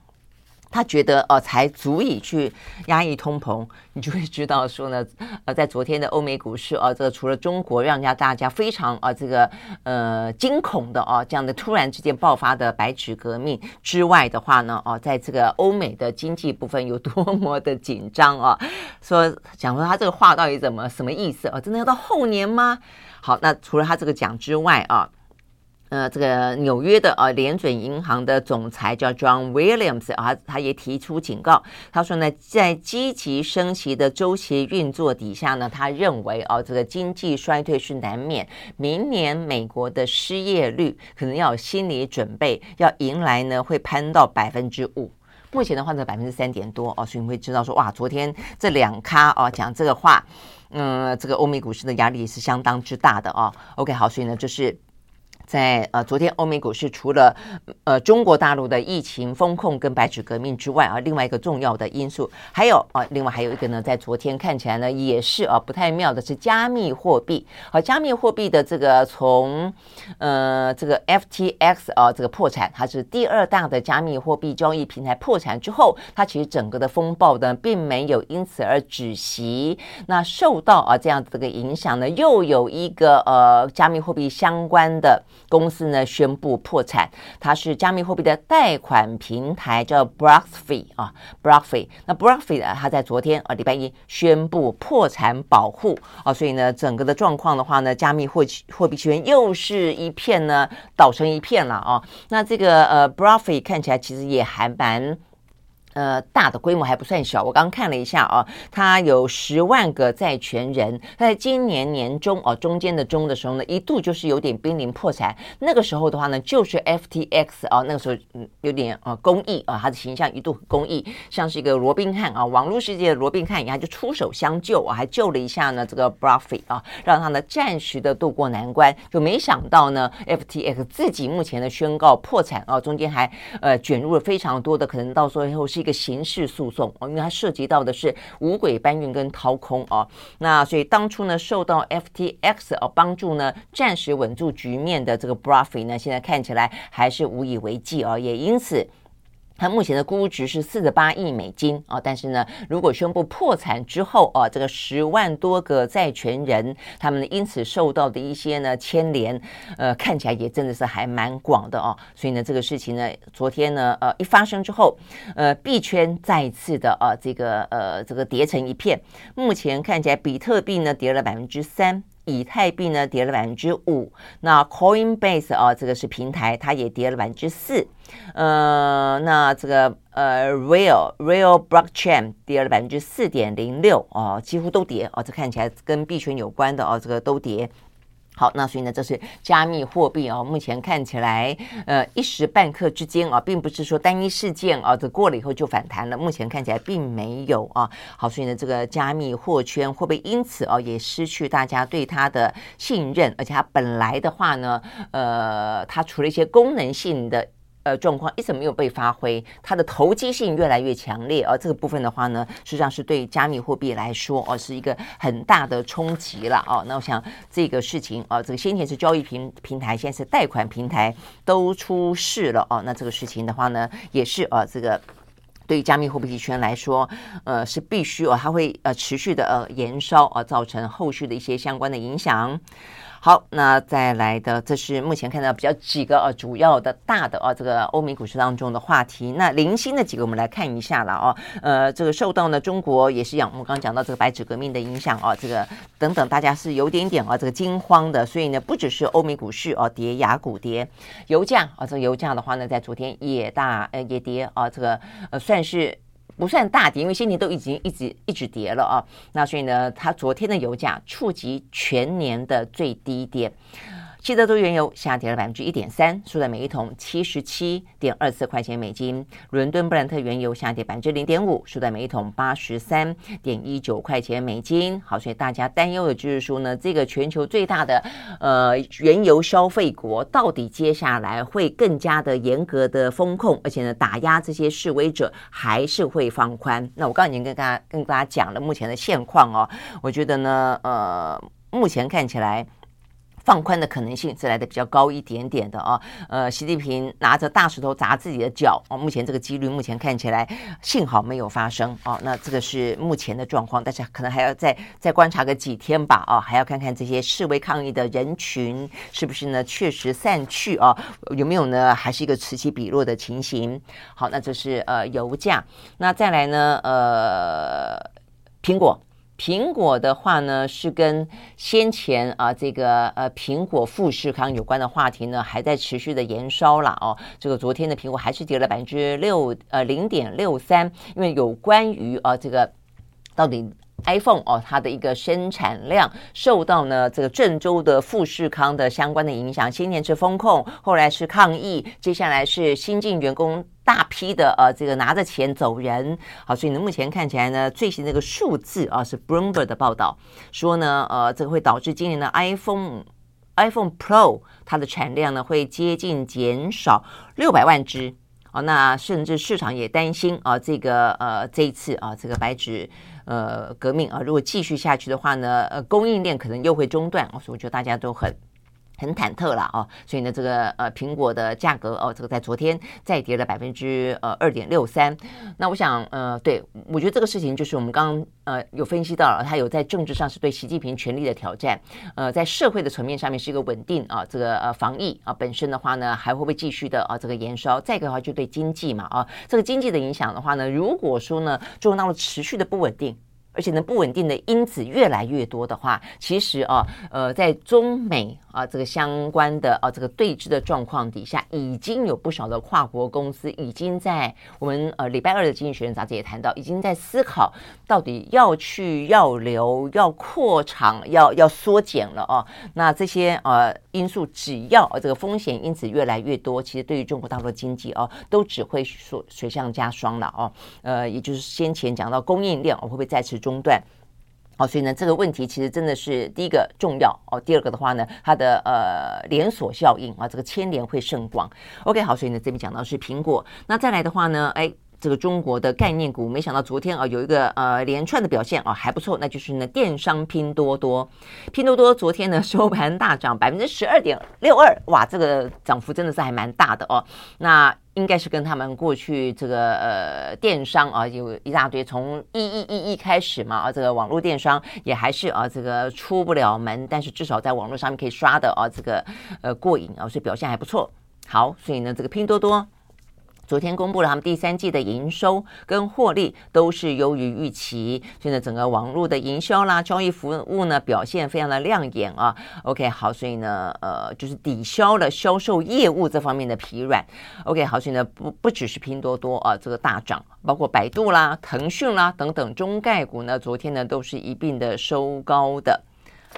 他觉得呃才足以去压抑通膨。你就会知道说呢，呃，在昨天的欧美股市啊，这个除了中国让人家大家非常啊这个呃惊恐的啊这样的突然之间爆发的白纸革命之外的话呢，哦，在这个欧美的经济部分有多么的紧张啊，说讲说他这个话到底怎么什么意思啊？真的要到后年吗？好，那除了他这个讲之外啊。呃，这个纽约的呃联准银行的总裁叫 John Williams 啊，他也提出警告，他说呢，在积极升息的周期运作底下呢，他认为啊，这个经济衰退是难免，明年美国的失业率可能要有心理准备，要迎来呢会攀到百分之五，目前的话呢百分之三点多哦，所以你会知道说哇，昨天这两咖哦讲这个话，嗯，这个欧美股市的压力是相当之大的哦。OK，好，所以呢就是。在呃，昨天欧美股市除了呃中国大陆的疫情封控跟白纸革命之外啊，另外一个重要的因素还有啊，另外还有一个呢，在昨天看起来呢也是啊不太妙的是加密货币。好，加密货币的这个从呃这个 FTX 啊这个破产，它是第二大的加密货币交易平台破产之后，它其实整个的风暴呢并没有因此而止息。那受到啊这样子的影响呢，又有一个呃加密货币相关的。公司呢宣布破产，它是加密货币的贷款平台，叫 b r o c k f e e 啊 b r o c k f e e。那 b r o c k f e e 呢，它在昨天啊礼拜一宣布破产保护啊，所以呢，整个的状况的话呢，加密货货币圈又是一片呢倒成一片了啊。那这个呃 b r o c k f e e 看起来其实也还蛮。呃，大的规模还不算小。我刚看了一下啊，它有十万个债权人。在今年年中哦，中间的中的时候呢，一度就是有点濒临破产。那个时候的话呢，就是 FTX 啊，那个时候嗯有点啊公益啊，他的形象一度很公益，像是一个罗宾汉啊，网络世界的罗宾汉一样，就出手相救啊，还救了一下呢这个 BlockFi 啊，让他呢暂时的度过难关。就没想到呢，FTX 自己目前的宣告破产啊，中间还呃卷入了非常多的可能，到时候是。一个刑事诉讼哦，因为它涉及到的是五轨搬运跟掏空哦，那所以当初呢，受到 FTX 哦帮助呢，暂时稳住局面的这个 Buffett 呢，现在看起来还是无以为继哦，也因此。它目前的估值是四十八亿美金啊，但是呢，如果宣布破产之后啊，这个十万多个债权人，他们因此受到的一些呢牵连，呃，看起来也真的是还蛮广的哦。所以呢，这个事情呢，昨天呢，呃，一发生之后，呃，币圈再次的啊，这个呃，这个跌成一片。目前看起来，比特币呢跌了百分之三。以太币呢跌了百分之五，那 Coinbase 啊，这个是平台，它也跌了百分之四。呃，那这个呃 Real Real Blockchain 跌了百分之四点零六哦，几乎都跌哦，这看起来跟币圈有关的哦，这个都跌。好，那所以呢，这是加密货币啊，目前看起来，呃，一时半刻之间啊，并不是说单一事件啊，这过了以后就反弹了。目前看起来并没有啊。好，所以呢，这个加密货圈会不会因此啊，也失去大家对它的信任？而且它本来的话呢，呃，它除了一些功能性的。呃，状况一直没有被发挥，它的投机性越来越强烈，而、这个部分的话呢，实际上是对加密货币来说，哦、呃，是一个很大的冲击了，哦、那我想这个事情，哦、呃，这个先前是交易平平台，现在是贷款平台都出事了，哦、那这个事情的话呢，也是呃，这个对于加密货币圈来说，呃，是必须哦、它会呃持续的呃延烧，呃，造成后续的一些相关的影响。好，那再来的，这是目前看到比较几个呃主要的大的啊这个欧美股市当中的话题。那零星的几个我们来看一下了哦。呃，这个受到呢中国也是一样，我们刚刚讲到这个白纸革命的影响啊，这个等等，大家是有点点啊这个惊慌的。所以呢，不只是欧美股市啊跌，雅股跌，油价啊这个油价的话呢，在昨天也大呃也跌啊，这个呃算是。不算大跌，因为先前都已经一直一直跌了啊。那所以呢，它昨天的油价触及全年的最低点。西德州原油下跌了百分之一点三，收在每一桶七十七点二四块钱美金。伦敦布兰特原油下跌百分之零点五，收在每一桶八十三点一九块钱美金。好，所以大家担忧的就是说呢，这个全球最大的呃原油消费国，到底接下来会更加的严格的风控，而且呢打压这些示威者，还是会放宽？那我刚才已经跟大家跟大家讲了目前的现况哦，我觉得呢，呃，目前看起来。放宽的可能性是来的比较高一点点的啊，呃，习近平拿着大石头砸自己的脚哦，目前这个几率目前看起来幸好没有发生哦，那这个是目前的状况，但是可能还要再再观察个几天吧啊，还要看看这些示威抗议的人群是不是呢确实散去啊，有没有呢还是一个此起彼落的情形？好，那这是呃油价，那再来呢呃苹果。苹果的话呢，是跟先前啊这个呃苹果富士康有关的话题呢，还在持续的延烧了哦。这个昨天的苹果还是跌了百分之六呃零点六三，因为有关于啊这个到底。iPhone 哦，它的一个生产量受到呢这个郑州的富士康的相关的影响，先前是封控，后来是抗议，接下来是新进员工大批的呃这个拿着钱走人，好，所以呢目前看起来呢最新这个数字啊是 Bloomberg 的报道说呢呃这个会导致今年的 iPhone。iPhone Pro 它的产量呢会接近减少六百万只啊，那甚至市场也担心啊，这个呃这一次啊这个白纸呃革命啊，如果继续下去的话呢，呃供应链可能又会中断，所以我觉得大家都很。很忐忑了哦，所以呢，这个呃苹果的价格哦，这个在昨天再跌了百分之呃二点六三。那我想呃，对我觉得这个事情就是我们刚刚呃有分析到了，它有在政治上是对习近平权力的挑战，呃，在社会的层面上面是一个稳定啊，这个呃防疫啊本身的话呢，还会不会继续的啊这个延烧？再一个的话就对经济嘛啊，这个经济的影响的话呢，如果说呢，中国大陆持续的不稳定。而且呢，不稳定的因子越来越多的话，其实啊，呃，在中美啊这个相关的啊这个对峙的状况底下，已经有不少的跨国公司已经在我们呃礼拜二的《经济学人》杂志也谈到，已经在思考到底要去要留、要扩厂、要要缩减了哦。那这些呃因素，只要这个风险因子越来越多，其实对于中国大陆的经济哦，都只会说雪上加霜了哦。呃，也就是先前讲到供应链会不会再次中断，好，所以呢，这个问题其实真的是第一个重要哦。第二个的话呢，它的呃连锁效应啊，这个牵连会甚广。OK，好，所以呢，这边讲到是苹果，那再来的话呢，哎。这个中国的概念股，没想到昨天啊有一个呃连串的表现啊还不错，那就是呢电商拼多多，拼多多昨天呢 收盘大涨百分之十二点六二，哇，这个涨幅真的是还蛮大的哦。那应该是跟他们过去这个呃电商啊有一大堆从一一一一开始嘛啊，这个网络电商也还是啊这个出不了门，但是至少在网络上面可以刷的啊这个呃过瘾啊，所以表现还不错。好，所以呢这个拼多多。昨天公布了他们第三季的营收跟获利都是优于预期，现在整个网络的营销啦、交易服务呢表现非常的亮眼啊。OK，好，所以呢，呃，就是抵消了销售业务这方面的疲软。OK，好，所以呢，不不只是拼多多啊，这个大涨，包括百度啦、腾讯啦等等中概股呢，昨天呢都是一并的收高的。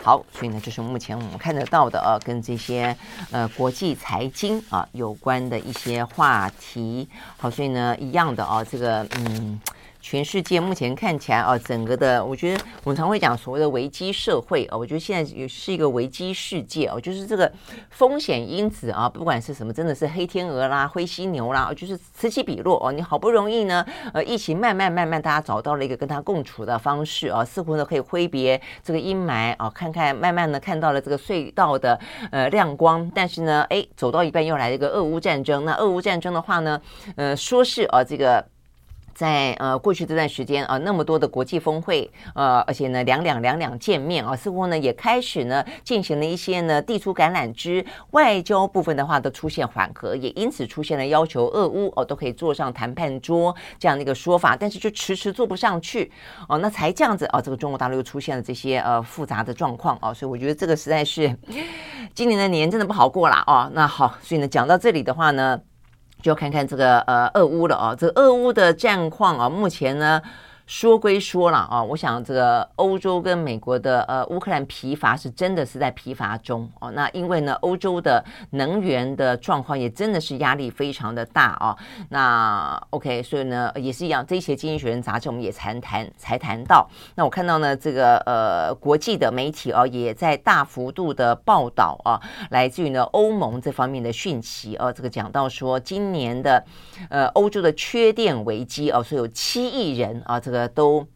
好，所以呢，这是目前我们看得到的啊，跟这些呃国际财经啊有关的一些话题。好，所以呢，一样的啊，这个嗯。全世界目前看起来啊，整个的，我觉得我们常会讲所谓的危机社会啊，我觉得现在也是一个危机世界哦，就是这个风险因子啊，不管是什么，真的是黑天鹅啦、灰犀牛啦，就是此起彼落哦。你好不容易呢，呃，疫情慢慢慢慢，大家找到了一个跟它共处的方式啊，似乎呢可以挥别这个阴霾啊，看看慢慢的看到了这个隧道的呃亮光。但是呢，哎，走到一半又来了一个俄乌战争。那俄乌战争的话呢，呃，说是啊这个。在呃过去这段时间啊，那么多的国际峰会，呃，而且呢两两两两见面啊，似乎呢也开始呢进行了一些呢递出橄榄枝，外交部分的话都出现缓和，也因此出现了要求俄乌哦都可以坐上谈判桌这样的一个说法，但是就迟迟坐不上去哦，那才这样子哦，这个中国大陆又出现了这些呃复杂的状况哦，所以我觉得这个实在是 今年的年真的不好过啦哦。那好，所以呢讲到这里的话呢。就看看这个呃，俄乌了啊，这个俄乌的战况啊，目前呢。说归说了啊，我想这个欧洲跟美国的呃乌克兰疲乏是真的是在疲乏中哦。那因为呢，欧洲的能源的状况也真的是压力非常的大啊。那 OK，所以呢也是一样，这些经济学人杂志我们也才谈才谈到。那我看到呢这个呃国际的媒体哦也在大幅度的报道啊，来自于呢欧盟这方面的讯息哦。这个讲到说今年的呃欧洲的缺电危机哦，所以有七亿人啊这个。都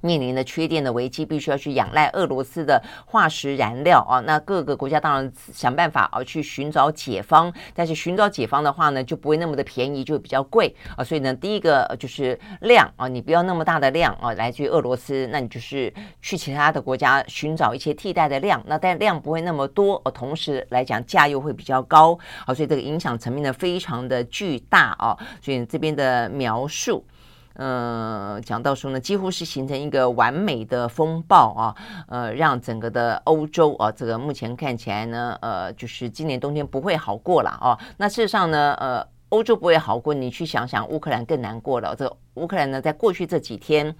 面临的缺电的危机，必须要去仰赖俄罗斯的化石燃料啊。那各个国家当然想办法啊，去寻找解方。但是寻找解方的话呢，就不会那么的便宜，就比较贵啊。所以呢，第一个就是量啊，你不要那么大的量啊，来自于俄罗斯，那你就是去其他的国家寻找一些替代的量。那但量不会那么多，啊，同时来讲价又会比较高啊。所以这个影响层面呢，非常的巨大啊。所以这边的描述。呃，讲到说呢，几乎是形成一个完美的风暴啊，呃，让整个的欧洲啊，这个目前看起来呢，呃，就是今年冬天不会好过了哦。那事实上呢，呃，欧洲不会好过，你去想想，乌克兰更难过了。这乌克兰呢，在过去这几天。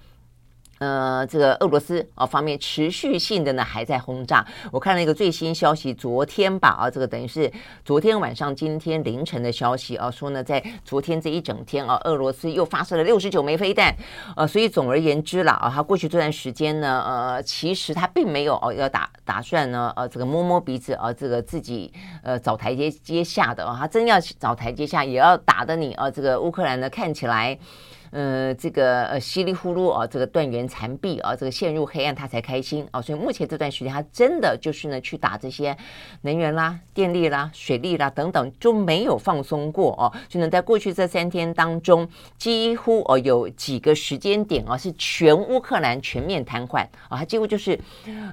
呃，这个俄罗斯啊方面持续性的呢还在轰炸。我看了一个最新消息，昨天吧啊，这个等于是昨天晚上、今天凌晨的消息啊，说呢在昨天这一整天啊，俄罗斯又发射了六十九枚飞弹。呃，所以总而言之啦啊，他过去这段时间呢，呃，其实他并没有哦要打打算呢呃这个摸摸鼻子啊，这个自己呃找台阶接下的啊，他真要找台阶下，也要打得你啊，这个乌克兰呢看起来。呃，这个呃稀里呼噜啊，这个断垣残壁啊，这个陷入黑暗，他才开心啊。所以目前这段时间，他真的就是呢，去打这些能源啦、电力啦、水利啦等等，就没有放松过哦。就能在过去这三天当中，几乎哦有几个时间点啊，是全乌克兰全面瘫痪啊，他几乎就是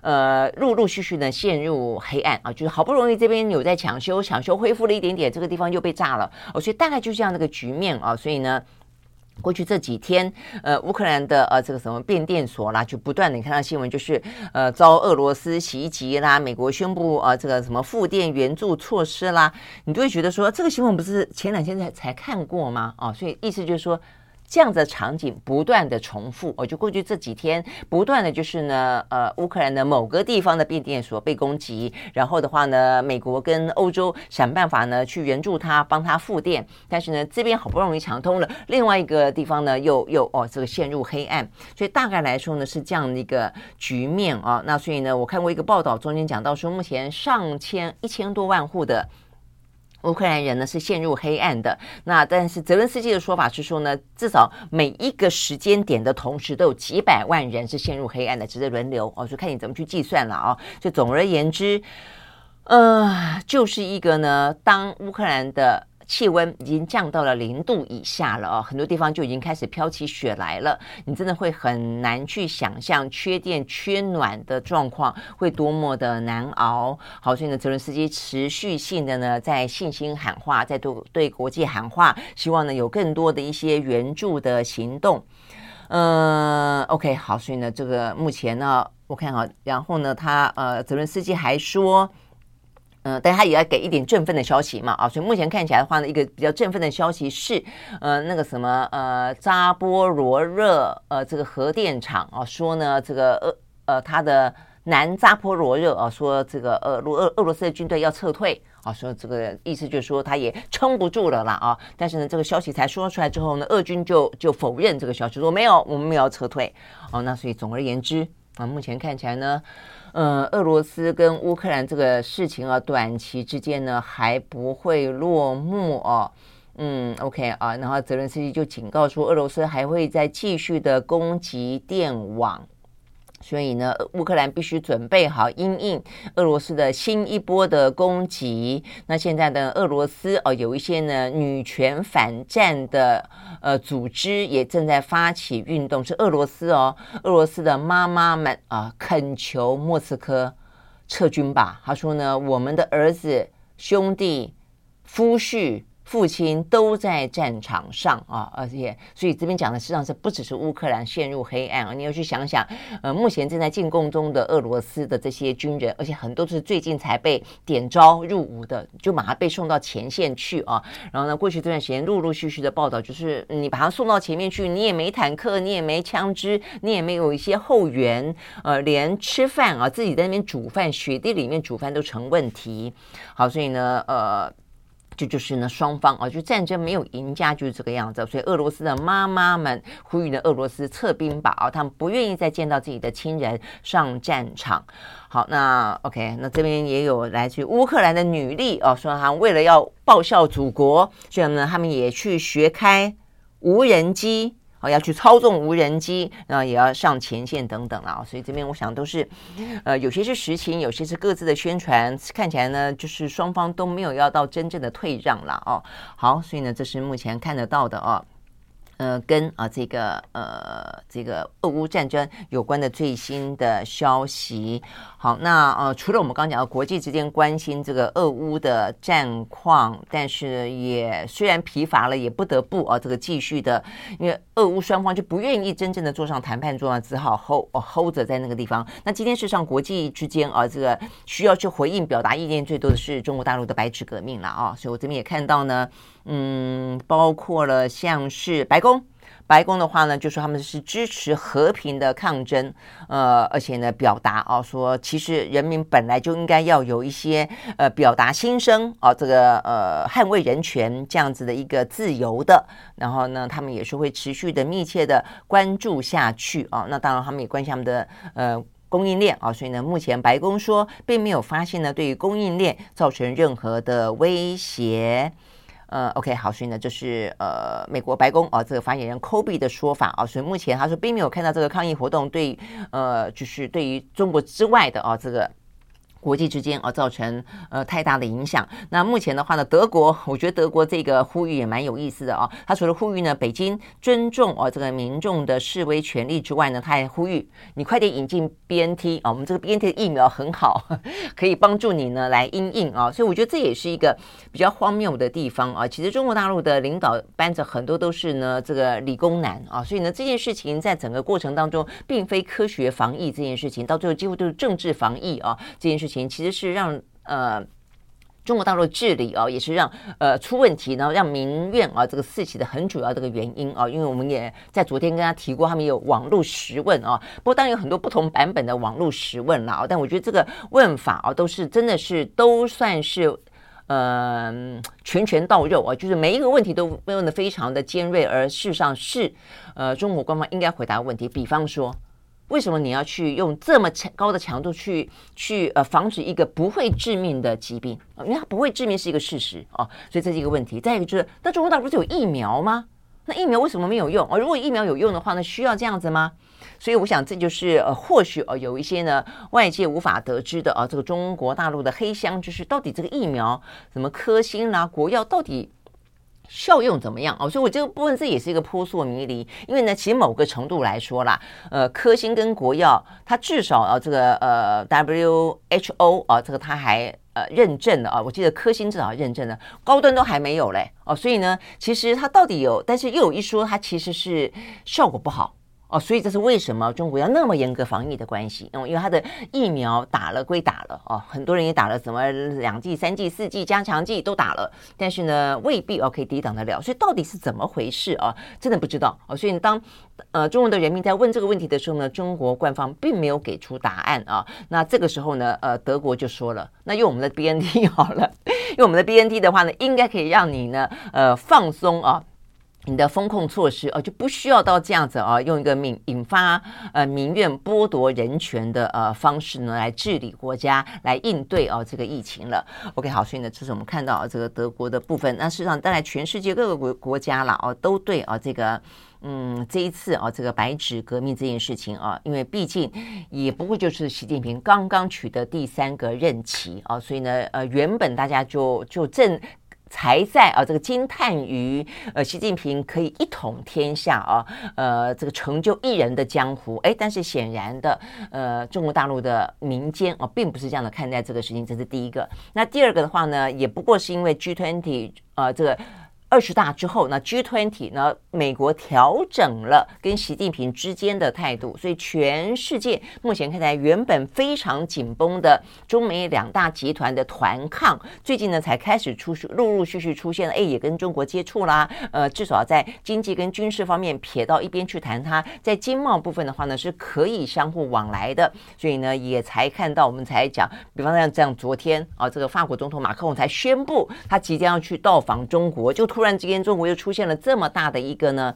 呃陆陆续续的陷入黑暗啊，就是好不容易这边有在抢修，抢修恢复了一点点，这个地方又被炸了哦，所以大概就是这样的一个局面啊，所以呢。过去这几天，呃，乌克兰的呃这个什么变电所啦，就不断的你看到新闻，就是呃遭俄罗斯袭击啦，美国宣布呃这个什么复电援助措施啦，你就会觉得说这个新闻不是前两天才才看过吗？哦，所以意思就是说。这样的场景不断的重复，我就过去这几天不断的就是呢，呃，乌克兰的某个地方的变电所被攻击，然后的话呢，美国跟欧洲想办法呢去援助他，帮他复电，但是呢，这边好不容易抢通了，另外一个地方呢又又哦这个陷入黑暗，所以大概来说呢是这样的一个局面啊。那所以呢，我看过一个报道，中间讲到说，目前上千一千多万户的。乌克兰人呢是陷入黑暗的，那但是泽伦斯基的说法是说呢，至少每一个时间点的同时都有几百万人是陷入黑暗的，值得轮流哦，就看你怎么去计算了啊、就总而言之，呃，就是一个呢，当乌克兰的。气温已经降到了零度以下了哦，很多地方就已经开始飘起雪来了。你真的会很难去想象缺电缺暖的状况会多么的难熬。好，所以呢，泽伦斯基持续性的呢在信心喊话，在对对国际喊话，希望呢有更多的一些援助的行动。嗯，OK，好，所以呢，这个目前呢，我看好，然后呢，他呃，泽伦斯基还说。嗯，但他也要给一点振奋的消息嘛，啊，所以目前看起来的话呢，一个比较振奋的消息是，呃，那个什么，呃，扎波罗热，呃，这个核电厂啊，说呢，这个俄，呃，他的南扎波罗热啊，说这个俄罗俄俄罗斯的军队要撤退啊，说这个意思就是说他也撑不住了啦啊，但是呢，这个消息才说出来之后呢，俄军就就否认这个消息，说没有，我们没有撤退，哦，那所以总而言之啊，目前看起来呢。呃，俄罗斯跟乌克兰这个事情啊，短期之间呢还不会落幕哦。嗯，OK 啊，然后泽伦斯基就警告说，俄罗斯还会再继续的攻击电网。所以呢，乌克兰必须准备好因应俄罗斯的新一波的攻击。那现在的俄罗斯哦，有一些呢女权反战的呃组织也正在发起运动，是俄罗斯哦，俄罗斯的妈妈们啊，恳求莫斯科撤军吧。他说呢，我们的儿子、兄弟、夫婿。父亲都在战场上啊，而且所以这边讲的实际上是不只是乌克兰陷入黑暗啊，你要去想想，呃，目前正在进攻中的俄罗斯的这些军人，而且很多都是最近才被点招入伍的，就马上被送到前线去啊。然后呢，过去这段时间陆陆续续的报道，就是你把他送到前面去，你也没坦克，你也没枪支，你也没有一些后援，呃，连吃饭啊，自己在那边煮饭，雪地里面煮饭都成问题。好，所以呢，呃。这就，是呢，双方啊，就战争没有赢家，就是这个样子。所以俄罗斯的妈妈们呼吁呢，俄罗斯撤兵吧，啊，他们不愿意再见到自己的亲人上战场。好，那 OK，那这边也有来自乌克兰的女力啊，说她为了要报效祖国，所以呢，他们也去学开无人机。哦，要去操纵无人机，那也要上前线等等了，所以这边我想都是，呃，有些是实情，有些是各自的宣传，看起来呢，就是双方都没有要到真正的退让了哦。好，所以呢，这是目前看得到的哦。呃，跟啊这个呃这个俄乌战争有关的最新的消息。好，那呃除了我们刚讲的国际之间关心这个俄乌的战况，但是也虽然疲乏了，也不得不啊这个继续的，因为俄乌双方就不愿意真正的坐上谈判桌啊，只好 hold hold 着在那个地方。那今天事实上国际之间啊这个需要去回应表达意见最多的是中国大陆的白纸革命了啊，所以我这边也看到呢。嗯，包括了像是白宫白宫的话呢，就说他们是支持和平的抗争，呃，而且呢，表达啊，说其实人民本来就应该要有一些呃表达心声啊，这个呃捍卫人权这样子的一个自由的。然后呢，他们也是会持续的密切的关注下去啊。那当然，他们也关心他们的呃供应链啊。所以呢，目前白宫说并没有发现呢对于供应链造成任何的威胁。呃，OK，好，所以呢，就是呃美国白宫啊这个发言人 Kobe 的说法啊，所以目前他说并没有看到这个抗议活动对呃就是对于中国之外的啊这个。国际之间而造成呃太大的影响。那目前的话呢，德国，我觉得德国这个呼吁也蛮有意思的啊。他除了呼吁呢，北京尊重啊这个民众的示威权利之外呢，他还呼吁你快点引进 BNT 啊，我们这个 BNT 的疫苗很好，可以帮助你呢来因应啊。所以我觉得这也是一个比较荒谬的地方啊。其实中国大陆的领导班子很多都是呢这个理工男啊，所以呢这件事情在整个过程当中，并非科学防疫这件事情，到最后几乎都是政治防疫啊这件事情情。其实是让呃中国大陆治理啊，也是让呃出问题，然后让民怨啊这个四起的很主要这个原因啊。因为我们也在昨天跟他提过，他们有网络实问啊，不过当然有很多不同版本的网络实问了啊。但我觉得这个问法啊，都是真的是都算是呃拳拳到肉啊，就是每一个问题都问得非常的尖锐，而事实上是呃中国官方应该回答的问题，比方说。为什么你要去用这么强高的强度去去呃防止一个不会致命的疾病？因为它不会致命是一个事实啊，所以这是一个问题。再一个就是，那中国大陆不是有疫苗吗？那疫苗为什么没有用啊？如果疫苗有用的话，那需要这样子吗？所以我想这就是呃，或许呃有一些呢外界无法得知的啊，这个中国大陆的黑箱，就是到底这个疫苗什么科兴啦、国药到底。效用怎么样哦？所以我这个部分这也是一个扑朔迷离。因为呢，其实某个程度来说啦，呃，科兴跟国药，它至少啊，这个呃 WHO 啊，这个它还呃认证的啊。我记得科兴至少认证了，高端都还没有嘞哦。所以呢，其实它到底有，但是又有一说，它其实是效果不好。哦，所以这是为什么中国要那么严格防疫的关系？嗯，因为它的疫苗打了归打了哦，很多人也打了什么两剂、三剂、四剂加强剂都打了，但是呢，未必哦可以抵挡得了。所以到底是怎么回事啊？真的不知道哦。所以当呃中国的人民在问这个问题的时候呢，中国官方并没有给出答案啊。那这个时候呢，呃，德国就说了，那用我们的 BNT 好了，用我们的 BNT 的话呢，应该可以让你呢，呃，放松啊。你的风控措施哦，就不需要到这样子啊，用一个民引发呃民怨、剥夺人权的呃方式呢来治理国家，来应对哦这个疫情了。OK，好，所以呢，这是我们看到这个德国的部分。那事实上，当然全世界各个国国家了哦，都对啊这个嗯这一次啊这个白纸革命这件事情啊，因为毕竟也不过就是习近平刚刚取得第三个任期啊，所以呢呃原本大家就就正。才在啊，这个惊叹于呃，习近平可以一统天下啊，呃，这个成就一人的江湖。哎，但是显然的，呃，中国大陆的民间啊，并不是这样的看待这个事情，这是第一个。那第二个的话呢，也不过是因为 G20 呃，这个。二十大之后，那 G20 呢？美国调整了跟习近平之间的态度，所以全世界目前看来原本非常紧绷的中美两大集团的团抗，最近呢才开始出陆陆续续出现了，哎，也跟中国接触啦。呃，至少在经济跟军事方面撇到一边去谈，它在经贸部分的话呢是可以相互往来的。所以呢，也才看到我们才讲，比方像这样，昨天啊，这个法国总统马克龙才宣布他即将要去到访中国，就突。突然之间，中国又出现了这么大的一个呢。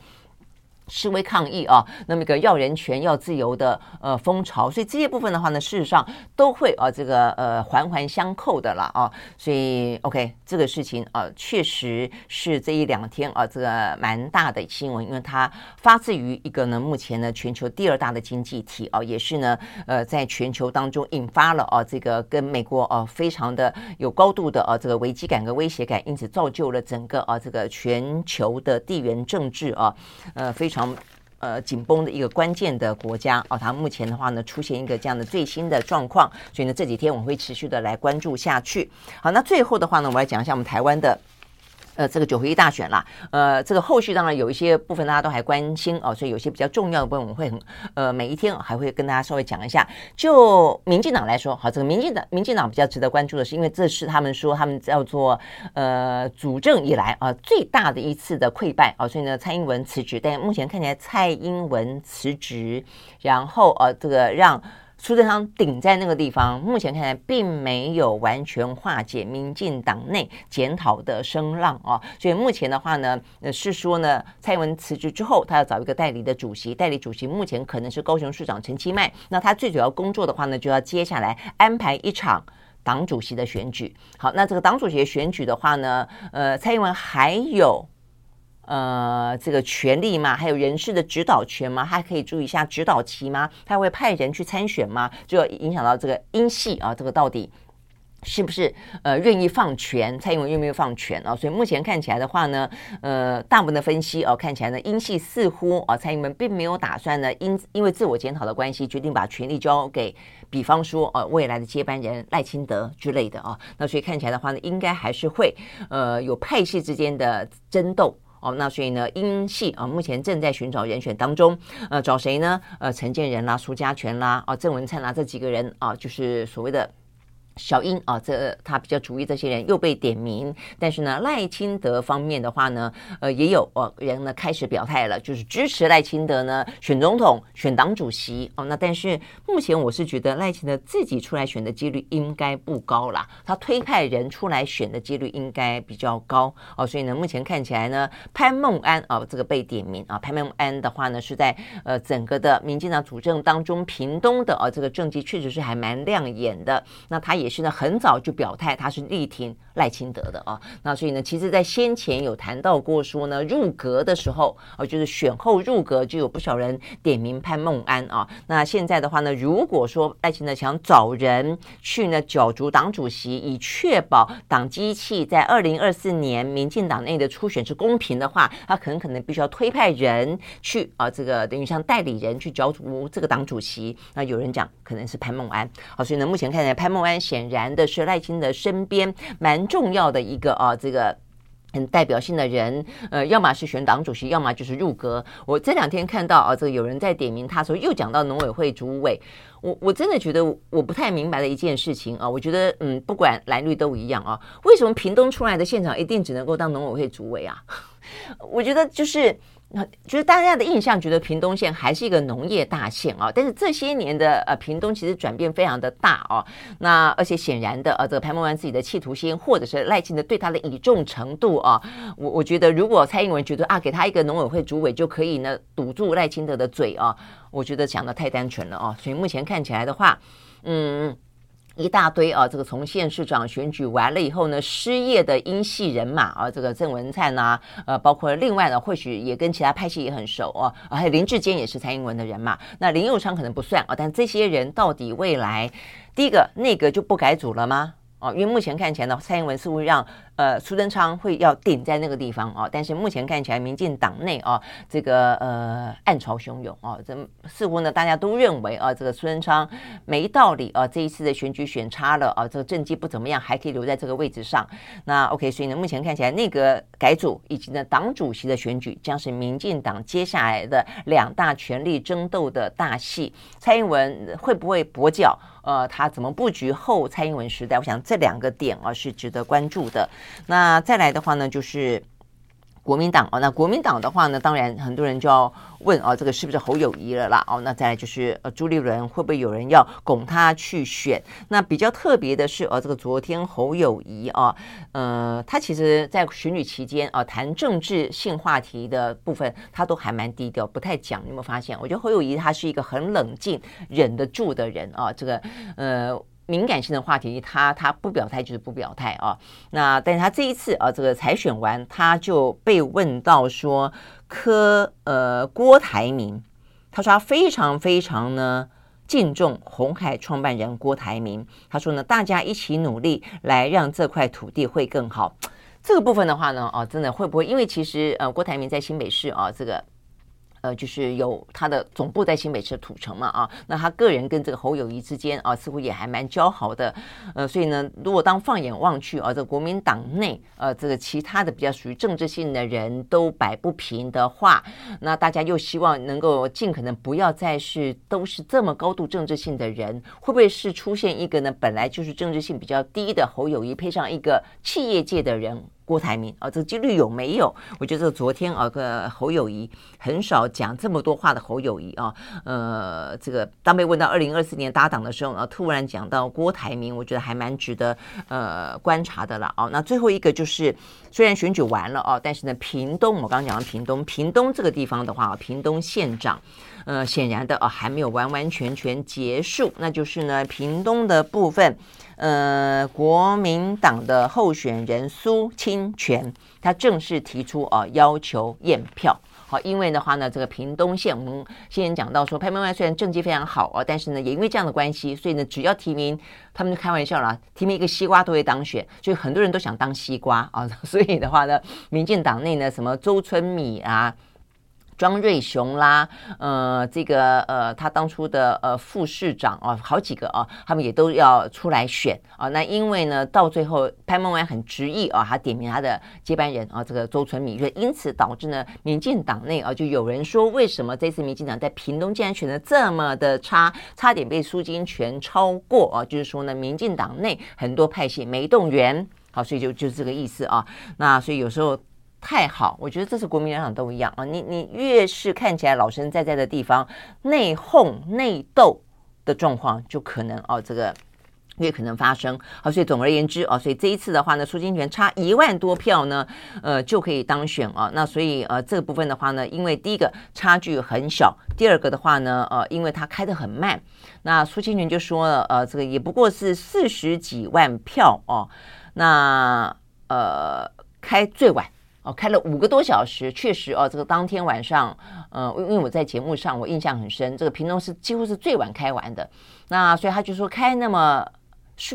示威抗议啊，那么一个要人权、要自由的呃风潮，所以这些部分的话呢，事实上都会啊这个呃环环相扣的啦啊，所以 OK 这个事情啊，确实是这一两天啊这个蛮大的新闻，因为它发自于一个呢目前呢全球第二大的经济体啊，也是呢呃在全球当中引发了啊这个跟美国啊非常的有高度的啊这个危机感跟威胁感，因此造就了整个啊这个全球的地缘政治啊呃非常。呃紧绷的一个关键的国家哦，它目前的话呢出现一个这样的最新的状况，所以呢这几天我会持续的来关注下去。好，那最后的话呢，我来讲一下我们台湾的呃，这个九合一大选啦，呃，这个后续当然有一些部分大家都还关心哦，所以有些比较重要的部分我们会很呃每一天还会跟大家稍微讲一下。就民进党来说，好，这个民进党民进党比较值得关注的是，因为这是他们说他们叫做呃主政以来啊、呃、最大的一次的溃败啊、所以呢，蔡英文辞职，但目前看起来蔡英文辞职，然后呃这个让。苏贞昌顶在那个地方，目前看来并没有完全化解民进党内检讨的声浪啊，所以目前的话呢，呃是说呢，蔡英文辞职之后，他要找一个代理的主席，代理主席目前可能是高雄市长陈其迈，那他最主要工作的话呢，就要接下来安排一场党主席的选举。好，那这个党主席选举的话呢，呃，蔡英文还有。呃，这个权力嘛？还有人事的指导权吗？他可以注意一下指导期吗？他会派人去参选吗？就影响到这个英系啊，这个到底是不是呃愿意放权？蔡英文愿不愿意放权啊？所以目前看起来的话呢，呃，大部分的分析啊，看起来呢，英系似乎啊，蔡英文并没有打算呢，因因为自我检讨的关系，决定把权力交给，比方说呃未来的接班人赖清德之类的啊。那所以看起来的话呢，应该还是会呃有派系之间的争斗。哦，那所以呢，英系啊，目前正在寻找人选当中，呃，找谁呢？呃，陈建仁啦、苏家全啦、啊，郑文灿啦，这几个人啊，就是所谓的。小英啊，这他比较主意，这些人又被点名，但是呢，赖清德方面的话呢，呃，也有呃人呢开始表态了，就是支持赖清德呢选总统、选党主席哦。那但是目前我是觉得赖清德自己出来选的几率应该不高啦，他推派人出来选的几率应该比较高哦。所以呢，目前看起来呢，潘孟安啊这个被点名啊，潘孟安的话呢是在呃整个的民进党主政当中，屏东的啊这个政绩确实是还蛮亮眼的，那他也。也是呢，很早就表态，他是力挺赖清德的啊。那所以呢，其实，在先前有谈到过说呢，入阁的时候啊，就是选后入阁，就有不少人点名潘孟安啊。那现在的话呢，如果说赖清德想找人去呢角逐党主席，以确保党机器在二零二四年民进党内的初选是公平的话，他很可能必须要推派人去啊，这个等于像代理人去角逐这个党主席。那有人讲可能是潘孟安。好，所以呢，目前看起来潘孟安。显然的是赖清德身边蛮重要的一个啊，这个很代表性的人，呃，要么是选党主席，要么就是入阁。我这两天看到啊，这个有人在点名，他说又讲到农委会主委，我我真的觉得我不太明白的一件事情啊，我觉得嗯，不管蓝绿都一样啊，为什么屏东出来的县长一定只能够当农委会主委啊？我觉得就是。那就是大家的印象，觉得屏东县还是一个农业大县啊，但是这些年的呃屏东其实转变非常的大哦。那而且显然的呃，这个潘孟安自己的企图心，或者是赖清德对他的倚重程度啊，我我觉得如果蔡英文觉得啊，给他一个农委会主委就可以呢堵住赖清德的嘴啊，我觉得讲的太单纯了啊。所以目前看起来的话，嗯。一大堆啊，这个从县市长选举完了以后呢，失业的英系人马啊，这个郑文灿呐、啊，呃，包括另外呢，或许也跟其他派系也很熟啊，还有林志坚也是蔡英文的人马，那林佑昌可能不算啊，但这些人到底未来第一个内阁就不改组了吗？哦，因为目前看起来呢，蔡英文似乎让呃苏贞昌会要顶在那个地方哦，但是目前看起来民进党内啊，这个呃暗潮汹涌哦，这似乎呢大家都认为啊，这个苏贞昌没道理啊，这一次的选举选差了啊，这个政绩不怎么样，还可以留在这个位置上。那 OK，所以呢，目前看起来内阁改组以及呢党主席的选举将是民进党接下来的两大权力争斗的大戏。蔡英文会不会跛脚？呃，他怎么布局后蔡英文时代？我想这两个点啊是值得关注的。那再来的话呢，就是国民党哦。那国民党的话呢，当然很多人就要问哦，这个是不是侯友谊了啦？哦，那再来就是呃，朱立伦会不会有人要拱他去选？那比较特别的是，哦，这个昨天侯友谊啊，呃，他其实在选举期间啊，谈政治性话题的部分，他都还蛮低调，不太讲。你有没有发现？我觉得侯友谊他是一个很冷静、忍得住的人啊。这个呃。敏感性的话题，他他不表态就是不表态啊。那但是他这一次啊，这个才选完，他就被问到说，柯呃郭台铭，他说他非常非常呢敬重红海创办人郭台铭，他说呢，大家一起努力来让这块土地会更好。这个部分的话呢，哦、真的会不会？因为其实呃，郭台铭在新北市啊，这个。呃，就是有他的总部在新北市土城嘛，啊，那他个人跟这个侯友谊之间啊，似乎也还蛮交好的，呃，所以呢，如果当放眼望去啊，这个国民党内呃，这个其他的比较属于政治性的人都摆不平的话，那大家又希望能够尽可能不要再是都是这么高度政治性的人，会不会是出现一个呢，本来就是政治性比较低的侯友谊，配上一个企业界的人？郭台铭啊，这个几率有没有？我觉得昨天啊，个侯友谊很少讲这么多话的侯友谊啊，呃，这个当被问到二零二四年搭档的时候呢，突然讲到郭台铭，我觉得还蛮值得呃观察的了啊。那最后一个就是，虽然选举完了啊，但是呢，屏东我刚刚讲的屏东，屏东这个地方的话，屏东县长，呃，显然的啊，还没有完完全全结束，那就是呢，屏东的部分。呃，国民党的候选人苏清泉，他正式提出啊，要求验票。好，因为的话呢，这个屏东县，我们先前讲到说，潘孟安虽然政绩非常好啊，但是呢，也因为这样的关系，所以呢，只要提名，他们就开玩笑了，提名一个西瓜都会当选，所以很多人都想当西瓜啊。所以的话呢，民进党内呢，什么周春米啊。庄瑞雄啦，呃，这个呃，他当初的呃副市长啊，好几个啊，他们也都要出来选啊。那因为呢，到最后潘孟安很执意啊，他点名他的接班人啊，这个周春米，所以因此导致呢，民进党内啊，就有人说，为什么这次民进党在屏东竟然选的这么的差，差点被苏金全超过啊？就是说呢，民进党内很多派系没动员，好，所以就就是这个意思啊。那所以有时候。太好，我觉得这是国民党都一样啊。你你越是看起来老神在在的地方，内讧内斗的状况就可能哦，这个越可能发生。好，所以总而言之啊，所以这一次的话呢，苏金泉差一万多票呢，呃，就可以当选啊。那所以呃，这个部分的话呢，因为第一个差距很小，第二个的话呢，呃，因为他开得很慢。那苏金泉就说了，呃，这个也不过是四十几万票哦。那呃，开最晚。哦，开了五个多小时，确实哦，这个当天晚上，呃，因为我在节目上，我印象很深，这个屏东是几乎是最晚开完的，那所以他就说开那么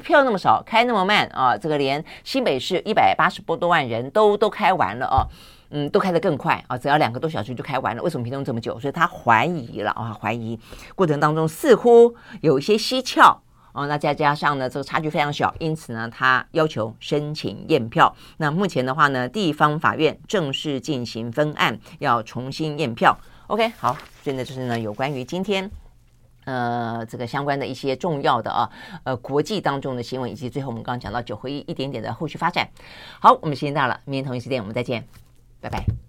票那么少，开那么慢啊，这个连新北市一百八十多多万人都都开完了哦，嗯，都开得更快啊，只要两个多小时就开完了，为什么屏东这么久？所以他怀疑了啊，怀疑过程当中似乎有一些蹊跷。哦，那再加上呢，这个差距非常小，因此呢，他要求申请验票。那目前的话呢，地方法院正式进行分案，要重新验票。OK，好，所以呢，就是呢，有关于今天呃这个相关的一些重要的啊呃国际当中的新闻，以及最后我们刚刚讲到九合一一点点的后续发展。好，我们时间到了，明天同一时间我们再见，拜拜。